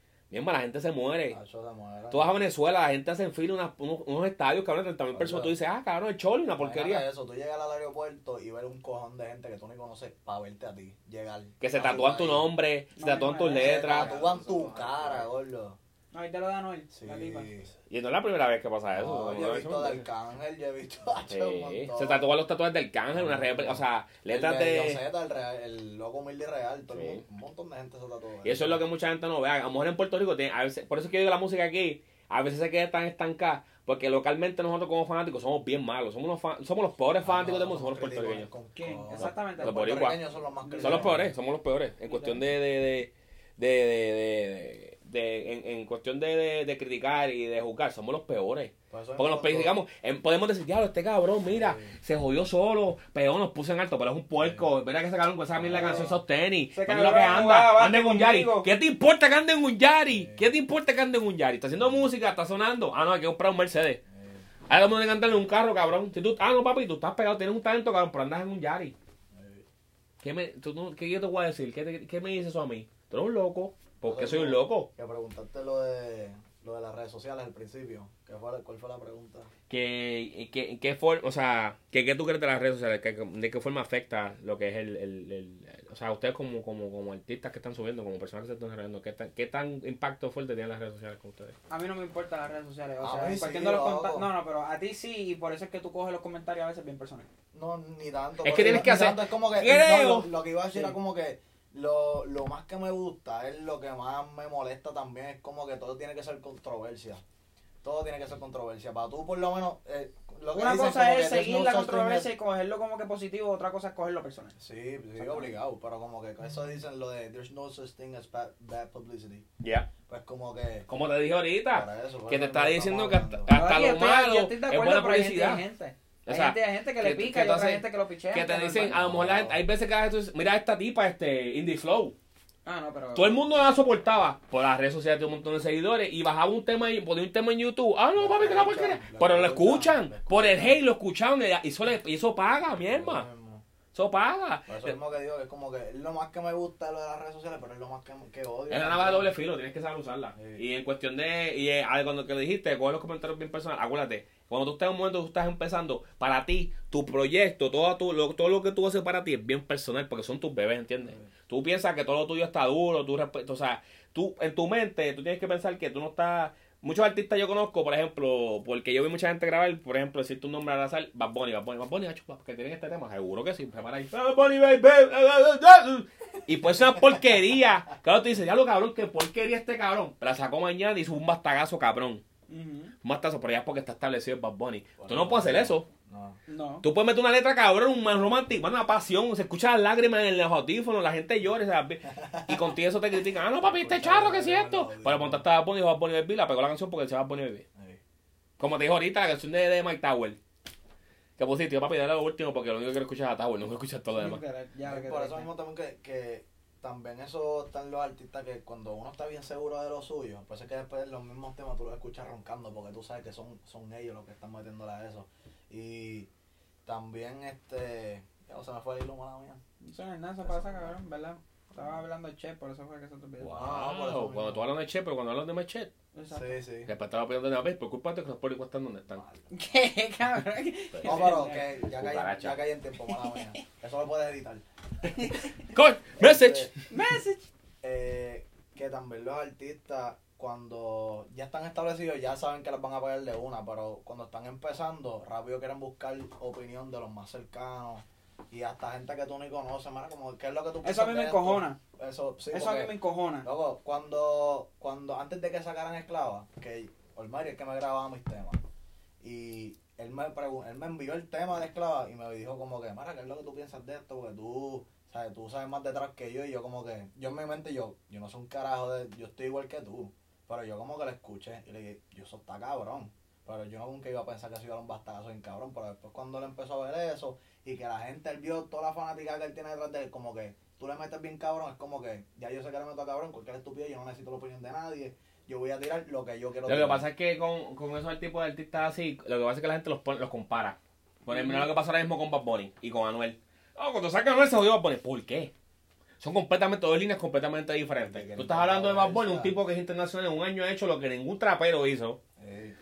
bien, la gente se muere. Se muere. Tú vas a Venezuela, la gente hace en fila unas- unos, unos estadios, cabrón, 30 mil personas. Tú dices, ah, cabrón, el cholo, una porquería. Eso, tú llegas al aeropuerto y ver un cojón de gente que tú ni conoces para verte a ti llegar. Que se tatúan tu nombre, se tatúan tus no, Se letras. tatúan tu cara, gordo. No, ahí te lo da Noel, Sí. la tipa. Y no es la primera vez que pasa eso. No, ¿no? yo he visto no- de Arcángel, yo he visto un Sí, se tatúan los tatuajes del cángel, una re- o sea, letras el de... el, real- el loco humilde y real, todo Sí. un montón de gente se tatuó. Y eso es lo que mucha gente no ve. A lo mejor en Puerto Rico, tiene, a veces, por eso es que yo digo la música aquí, a veces se queda tan estancada, porque localmente nosotros como fanáticos somos bien malos. Somos, unos fan- somos los peores fanáticos del mundo, somos los puertorriqueños. ¿Quién? Exactamente. Los Los puertorriqueños son los más Son criticados. los peores, somos los peores. En cuestión de... de, de, de, de- en, en cuestión de, de, de criticar y de juzgar, somos los peores. Por eso Porque nos digamos, em, podemos decir, diablo, este cabrón, mira, Sí. se jodió solo, pero nos puso en alto, pero es un puerco. Mira que ese cabrón con esa mierda canción, esos tenis. Mira que anda, anda en un Yari. ¿Qué te importa que ande en un Yari? Sí. ¿Qué te importa que ande en un Yari? Está haciendo música, está sonando. Ah, no, hay que comprar un Mercedes. Ahora vamos a cantarle un carro, cabrón. Si tú, ah, no, papi, tú estás pegado, tienes un talento, cabrón, pero andas en un Yari. ¿Qué, me, tú, ¿Qué yo te voy a decir? ¿Qué, te- qué me dices eso a mí? Tú eres un loco. ¿Por qué Eso soy un loco? Que preguntaste lo de, lo de las redes sociales al principio. ¿Qué fue, ¿Cuál fue la pregunta? que, que, qué forma, o sea, que, qué tú crees de las redes sociales, de qué forma afecta lo que es el, el, el- o sea, ustedes como, como, como artistas que están subiendo, como personas que se están generando, ¿qué tan, qué tan impacto fuerte tienen las redes sociales con ustedes? A mí no me importan las redes sociales. O A sea, mí sí, partiendo los No, no, pero a ti sí, y por eso es que tú coges los comentarios a veces bien personales. No, ni tanto. Es porque que tienes que hacer- tanto, Es como que. Creo. no, lo, lo que iba a decir Sí. era como que. Lo, lo más que me gusta es lo que más me molesta también. Es como que todo tiene que ser controversia. Todo tiene que ser controversia. Para tú, por lo menos. eh, lo que Una dicen cosa es seguir no la controversia y cogerlo como que positivo, otra cosa es cogerlo personal. Sí, sí, obligado. Pero como que eso dicen lo de there's no such thing as bad, bad publicity. Ya. Pues como que. Como te dije ahorita, eso, que te está diciendo que hasta lo estoy- malo yo estoy de es buena hay gente publicidad. Hay gente. O Hay sea, gente, hay gente que, que- le pica que y otra entonces- gente que lo pichea. Que te dicen, a lo mejor la gente- hay veces que tú dices, mira esta tipa, este, Indie Flow. Ah, no, pero... Todo el mundo la soportaba por las redes sociales, tiene un montón de seguidores y bajaba un tema y ponía un tema en YouTube. Ah, no, papi, que la porquería. Pero lo escuchan, por el hate lo escucharon y eso, le, eso paga, mi hermano. Eso paga. Por eso mismo que digo que es como que es lo más que me gusta lo de las redes sociales, pero es lo más que, que odio. Es la navaja de doble filo, tienes que saber usarla. Sí. Y en cuestión de. Y eh, cuando que lo dijiste, coge los comentarios bien personales. Acuérdate, cuando tú estás en un momento que tú estás empezando, para ti, tu proyecto, todo, tu, lo, todo lo que tú haces para ti es bien personal, porque son tus bebés, ¿entiendes? Sí. Tú piensas que todo lo tuyo está duro, tú o sea, tú en tu mente, tú tienes que pensar que tú no estás. Muchos artistas yo conozco, por ejemplo, porque yo vi mucha gente grabar, por ejemplo, decirte un nombre al azar, Bad Bunny, Bad Bunny, Bad Bunny, que tienen este tema, seguro que sí, prepara ahí, Bad Bunny, baby, y pues una porquería, claro, tú dices, ya lo cabrón, que porquería este cabrón, la sacó mañana y hizo un bastagazo cabrón, Ujú. un bastazo, pero ya es porque está establecido el Bad Bunny, tú Bueno, no puedes hacer eso, No. No. Tú puedes meter una letra cabrón, un más romántico, una pasión, se escuchan las lágrimas en los audífonos, la gente llora, ¿sabes? y contigo eso te critican, ah, no, papi, este charro, ¿qué es esto? Pero montaste a Bad Bunny y Bad Bunny Baby, la pegó la canción porque se va a Bunny Baby. Como te dijo ahorita, la canción de, de Mike Tower. Que pusiste, yo, papi, dale lo último porque lo único que quiero escuchar es a Tower, no quiero escuchar todo lo demás. Ya, por eso mismo también que, que también eso están los artistas que cuando uno está bien seguro de lo suyo, pues es que después los mismos temas tú los escuchas roncando porque tú sabes que son, son ellos los que están metiéndole a eso. Y también este ya se me fue el hilo mala mía. Eso no es nada, eso pasa, cabrón, ¿verdad? Estaba hablando de Che, por eso fue que se te olvidó. Wow, Ah, por eso cuando tú hablas de Che, pero cuando hablas de Mechet, Exacto. Sí, sí. después estaba pidiendo de una vez, preocúpate que los policías están donde están. ¿Qué, cabrón? No, pero que ya caí, ya caí en tiempo, mala mía. Eso lo puedes editar. ¡Coy! ¡Message! Este, Message. eh, que también los artistas, cuando ya están establecidos, ya saben que les van a pagar de una, pero cuando están empezando, rápido quieren buscar opinión de los más cercanos y hasta gente que tú ni conoces, mano, como, ¿qué es lo que tú Eso a mí me encojona. Eso, sí, Eso a mí porque- me encojona. Luego, cuando, cuando antes de que sacaran Esclava, que Olmari es que me grababa mis temas, y él me, él me envió el tema de Esclava y me dijo como que, Mara, ¿qué es lo que tú piensas de esto? Porque tú, sabes, tú sabes más detrás que yo, y yo como que, yo en mi mente, yo, yo no soy un carajo, de, yo estoy igual que tú, pero yo como que lo escuché, y le dije, yo eso está cabrón, pero yo nunca iba a pensar que eso iba a dar un bastazo en cabrón, pero después cuando él empezó a ver eso, y que la gente, él vio toda la fanática que él tiene detrás de él, como que tú le metes bien cabrón, es como que ya yo sé que le meto a cabrón, cualquier estupidez, yo no necesito la opinión de nadie, yo voy a tirar lo que yo quiero Lo que pasa es que con, con esos tipos de artistas así, lo que pasa es que la gente los, pone- los compara. Por ejemplo, lo que pasa ahora mismo con Bad Bunny y con Anuel. Oh, cuando saca Anuel se jodió Bad Bunny. ¿Por qué? Son completamente, dos líneas completamente diferentes. Tú estás hablando de Bad Bunny, un tipo que es internacional, en un año ha hecho lo que ningún trapero hizo.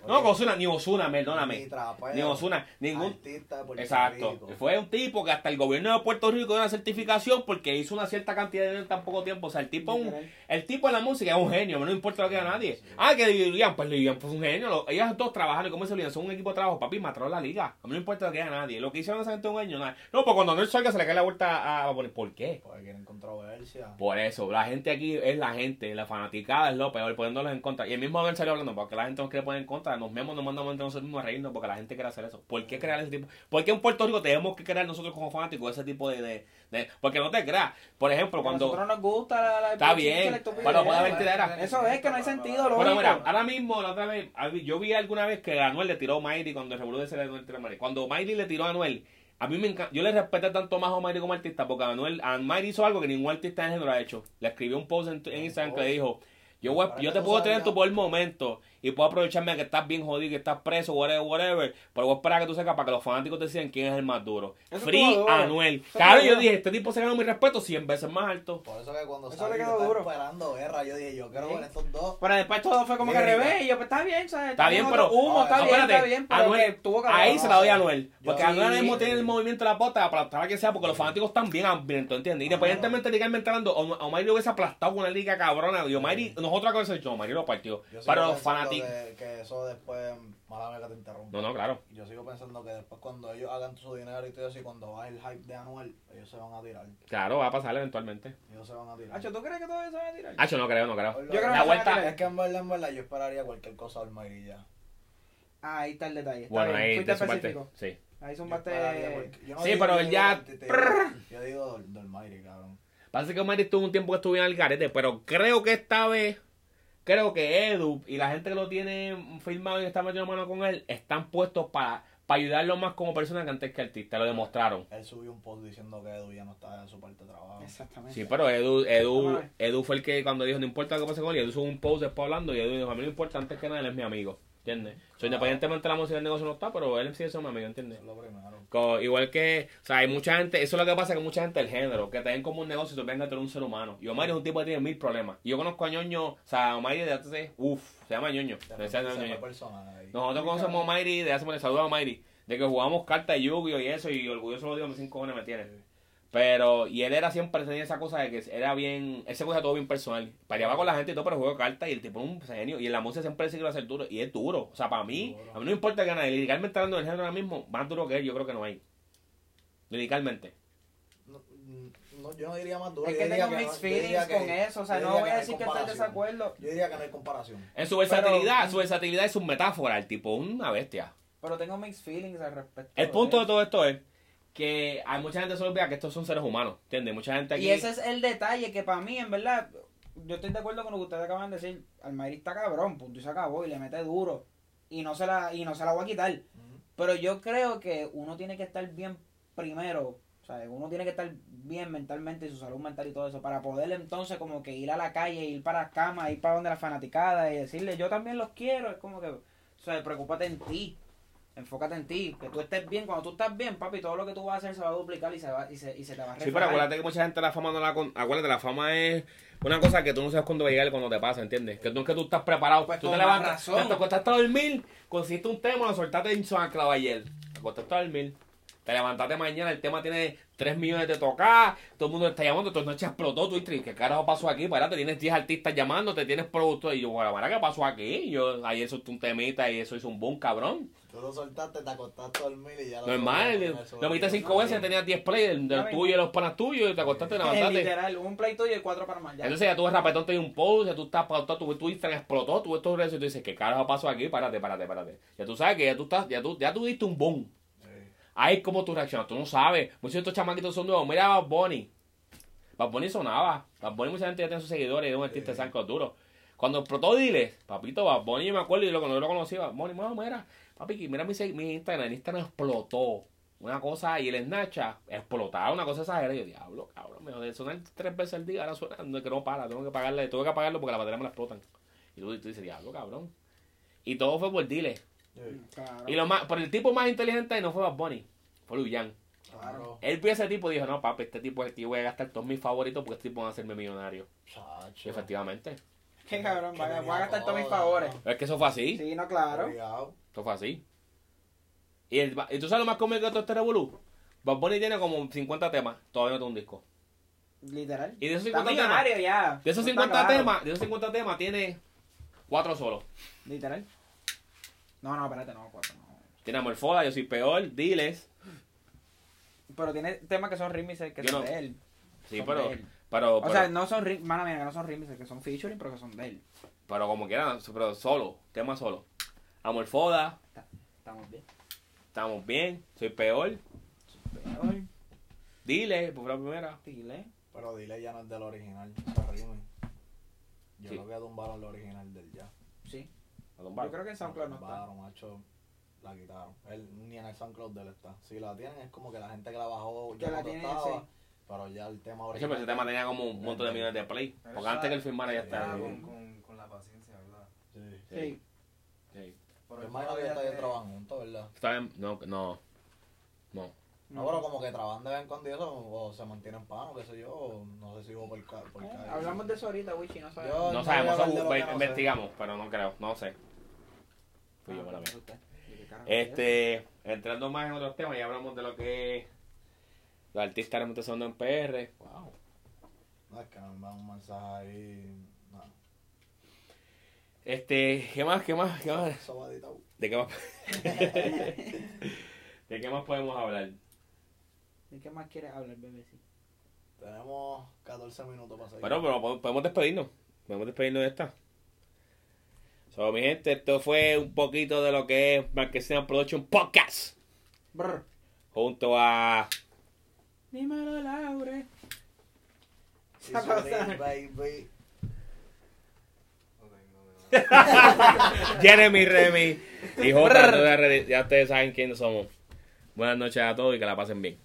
No, Ozuna, ni Ozuna, ni perdóname. trapero, Ni Ozuna, ningún... artista de Exacto. Rico. Fue un tipo que hasta el gobierno de Puerto Rico dio una certificación porque hizo una cierta cantidad de dinero en tan poco tiempo. O sea, el tipo, un- el tipo en la música es un genio, no importa lo que haga nadie. Ah, que Lilian, pues Lilian fue un genio. Ellas dos trabajan, y como dice Lilian, son un equipo de trabajo. Papi, mataron la liga. A mí no importa lo que haga nadie. Lo que hicieron esa gente un año, nada. No, pues cuando no salga se le cae la vuelta a, a poner. ¿Por qué? Porque quieren controversia. Por eso, la gente aquí es la gente, la fanaticada es lo peor, poniéndolos en contra. Y el mismo Abel salió hablando, porque la gente nos quiere poner en contra, nos vemos, nos mandamos entre nosotros mismos a reírnos porque la gente quiere hacer eso. ¿Por qué crear ese tipo? ¿Por qué en Puerto Rico tenemos que crear nosotros como fanáticos ese tipo de... de, de- porque no te creas. Por ejemplo, A cuando... nosotros nos gusta la, la Está bien, pero puede haber tiradera. Eso es que no hay sentido, Bueno, mira, ahora mismo, la otra vez, yo vi alguna vez que Anuel le tiró a Mayri cuando el revolución le tiró a Mayri. Cuando Mayri le tiró a Anuel, a mí me encanta, yo le respeté tanto más a Mayri como artista, porque Anuel, a Mayri hizo algo que ningún artista en género ha hecho. Le escribió un post en, en Instagram que le dijo, yo, voy a- yo te puedo tener en tu buen momento y puedo aprovecharme de que estás bien jodido, que estás preso, whatever, whatever, pero voy a esperar a que tú sepas para que los fanáticos te digan quién es el más duro. Eso Free. Anuel. Claro, yo dije, este tipo se ganó mi respeto 100 veces más alto. Por eso que cuando Eso salí le quedó duro. esperando guerra, yo dije, yo quiero Sí. ver estos dos. Pero después todo fue como que al revés. Y yo, pues está bien, ¿sabes? Está bien, pero- Humo, está no, bien, espérate, está bien. Pero Anuel, que tuvo que Ahí se la doy a Anuel. Porque Sí. Anuel mismo tiene el movimiento de la pota para aplastar a quien sea, porque los fanáticos están bien hambrientos, ¿entiendes? Independientemente de hablando, Om- Omar lo hubiese aplastado con una liga cabrona. Y Omar, nosotros cosa yo, Omar lo partió. Para los pensando Que, que eso después, mala que te interrumpa. No, no, claro. Yo sigo pensando que después cuando ellos hagan su dinero y todo eso, y cuando baje el hype de Anuel, ellos se van a tirar. Claro, va a pasar eventualmente. Ellos se van a tirar. Hacho, ¿tú crees que todavía se van a tirar? Hacho, no creo, no creo. Yo creo que La vuelta. Es que en verdad, en verdad, yo esperaría cualquier cosa del Mayri ya. Ah, ahí está el detalle. Está Bueno, bien. ahí Fuiste de su parte. específico. Sí. Ahí son parte. no Sí, digo- pero él ya- del- te- te- Yo digo del, del Mayri, cabrón. Parece que Omar estuvo un tiempo que estuvo bien al garete, pero creo que esta vez, creo que Edu y la gente que lo tiene filmado y está metiendo mano con él, están puestos para ayudarlo más como persona que antes que artista, lo demostraron. Él subió un post diciendo que Edu ya no está en su parte de trabajo. Exactamente. Sí, pero Edu, Edu. Edu fue el que cuando dijo no importa lo que pase con él, Edu subió un post después hablando y Edu dijo a mí no importa antes que nada, él es mi amigo, ¿entiendes? So, independientemente de la música del negocio no está, pero él sigue siendo mi amigo, ¿entiendes? Es lo primero. Igual que, o sea, hay mucha gente, eso es lo que pasa que mucha gente del género, que te ven como un negocio y te ven a tener un ser humano. Y Omar es un tipo que tiene mil problemas. Y yo conozco a Ñoño, o sea, Omar de hace, uff, se llama Ñoño. Se llama Ñoño. Nosotros conocemos a Mayri de hace saludos a Mayri, de que jugamos cartas de Yu-Gi-Oh y eso, y orgulloso lo digo, mis cinco cojones me tiene. Pero, y él era siempre, tenía esa cosa de que era bien, él se cogía todo bien personal. Peleaba con la gente y todo, pero jugó cartas y el tipo es un genio. Y en la música siempre va a ser duro, y es duro. O sea, para mí, Duro. a mí no importa ganar, liricalmente hablando del género ahora mismo, más duro que él, yo creo que no hay. Liricalmente. No, no, yo no diría más duro. Es yo que tengo diría feelings que- con eso. O sea, no voy a decir que estoy en comparación. desacuerdo. Yo diría que no hay comparación. En su versatilidad, su versatilidad es su metáfora, el tipo es una bestia. Pero tengo mixed feelings al respecto. El punto de todo esto es que hay mucha gente que se olvida que estos son seres humanos, ¿entiendes? Mucha gente aquí... Y ese es el detalle que para mí, en verdad, yo estoy de acuerdo con lo que ustedes acaban de decir. Almayri está cabrón, punto y se acabó y le mete duro. Y no se la, y no se la voy a quitar. Pero yo creo que uno tiene que estar bien primero. O sea, uno tiene que estar bien mentalmente y su salud mental y todo eso para poder entonces como que ir a la calle, ir para las camas, ir para donde la fanaticada y decirle yo también los quiero. Es como que, o sea, preocúpate en ti. Enfócate en ti, que tú estés bien. Cuando tú estás bien, papi, todo lo que tú vas a hacer se va a duplicar y se, va, y se, y se te va a Sí, pero reflejar. acuérdate que mucha gente la fama no la... Con... Acuérdate, la fama es una cosa que tú no sabes cuándo va a llegar y cuando te pasa, ¿entiendes? Que tú es que tú estás preparado. Pues tú con te levantas, razón. te acostaste a dormir, consiste un tema, lo soltaste en San Clavo ayer. Te acostaste a dormir. Te levantaste mañana, el tema tiene 3 millones de tocar, todo el mundo está llamando, tu noche explotó Twitter. ¿Qué carajo pasó aquí? Espérate, tienes 10 artistas llamándote, tienes productores. Y yo, bueno, ¿qué pasó aquí? Yo ayer solté un temita y eso hizo un boom, cabrón. Tú lo soltaste, te acostaste a dormir y ya lo Normal, lo metiste cinco No, veces, sí. tenías 10 plays, del, del tuyo y los panas tuyos, y te acostaste y te levantaste. Literal, un play tuyo y cuatro para más. Ya. Entonces ya tú ves rapetón, te dio un post, ya tú estás pautado, tu, tu Instagram explotó, tú ves todo eso y tú dices, ¿qué carajo pasó aquí? Párate, párate, párate. Ya tú sabes que ya tú estás, ya tú, ya tú diste un boom. Sí. Ahí es como tú reaccionas, tú no sabes. Muchos de estos chamaquitos son nuevos. Mira a Bad Bunny. Bad Bunny sonaba. Bad Bunny mucha gente ya tiene sus seguidores y es un artista de Sanco duro. Cuando explotó Diles, papito, Bad Bunny, yo me acuerdo y lo, cuando yo lo conocí, Bad Bunny, no, mira, papi, mira mi, mi Instagram, mi Instagram explotó. Una cosa, y el Snapchat explotaba, una cosa exagerada. Y yo, diablo, cabrón, me de sonar tres veces al día, ahora suena, no, que no para, tengo que pagarle, tuve que apagarlo porque la batería me la explotan. Y tú, tú dices, diablo, cabrón. Y todo fue por. Sí. Claro. Y lo más, por el tipo más inteligente ahí no fue Bad Bunny, fue Luyan. Claro. Él vio a ese tipo y dijo, no, papi, este tipo es el que voy a gastar todos mis favoritos porque este tipo va a hacerme millonario. Y Chacho. efectivamente. Qué cabrón, voy a, tenía voy a gastar todos mis favores. Es que eso fue así. Sí, no, claro. Obligado. Eso fue así. Y, el, ¿y tú sabes lo más cómico de todo este revolú? Bad Bunny tiene como 50 temas, todavía no tiene un disco. Literal. Y de esos Está 50 temas, ya. de esos Está 50 claro. temas, de esos 50 temas tiene cuatro solos. Literal. No, no, espérate, no, cuatro, no. Tiene Amorfoda, Yo soy peor, Diles. Pero tiene temas que son remixes que Yo son no- de él. Sí, Son pero, él. pero, O pero, sea, no son mala mía, que no son remixes, que son featuring, pero que son de él. pero como quieran, pero solo, tema solo. Amorfoda, Estamos bien. estamos bien, soy peor, Peor, Diles, por la primera. dile. Pero dile ya no es del original. Yo Sí. creo que tumbaron el original del ya. Sí. Yo creo que en SoundCloud no está. macho. La quitaron. Él, ni en el SoundCloud de él está. Si la tienen es como que la gente que la bajó ya la tiene, estaba, sí. Pero ya el tema Sí, original. pero ese tema tenía como un montón de millones de play. Pero Porque antes que él firmara ya Sí. Sí. con, con, con la paciencia, ¿verdad? Sí. Sí. Sí. Pero que todavía trabajan juntos, ¿verdad? Está bien, no, no. No. No, pero como que trabajan de vez en cuando y eso, o se mantienen panos, qué sé yo, o no sé si hubo por, ca- por Eh. Hablamos de eso ahorita, Wichi, no sabemos. Yo- No no sabemos, eso ve- no sé. investigamos, pero no creo, no sé. Fui yo, Ah, mala no mía. sé usted. ¿Y qué carajo es Este, entrando más en otros temas, ya hablamos de lo que los artistas realmente son en PR. Wow. No, es que nos envían un mensaje ahí. Este, ¿qué más? ¿Qué más? ¿Qué más? ¿De qué más? ¿De qué más podemos hablar? ¿De qué más quieres hablar, bebé? Sí. Tenemos 14 minutos para seguir. Bueno, pero po- podemos despedirnos. Podemos despedirnos de esta. So, mi gente, esto fue un poquito de lo que es Marquesina Production Podcast. Brr. Junto a Dímelo, Laure. Sí, sorry, baby. Jeremy Remy y J. ya ustedes saben quiénes somos. Buenas noches a todos y que la pasen bien.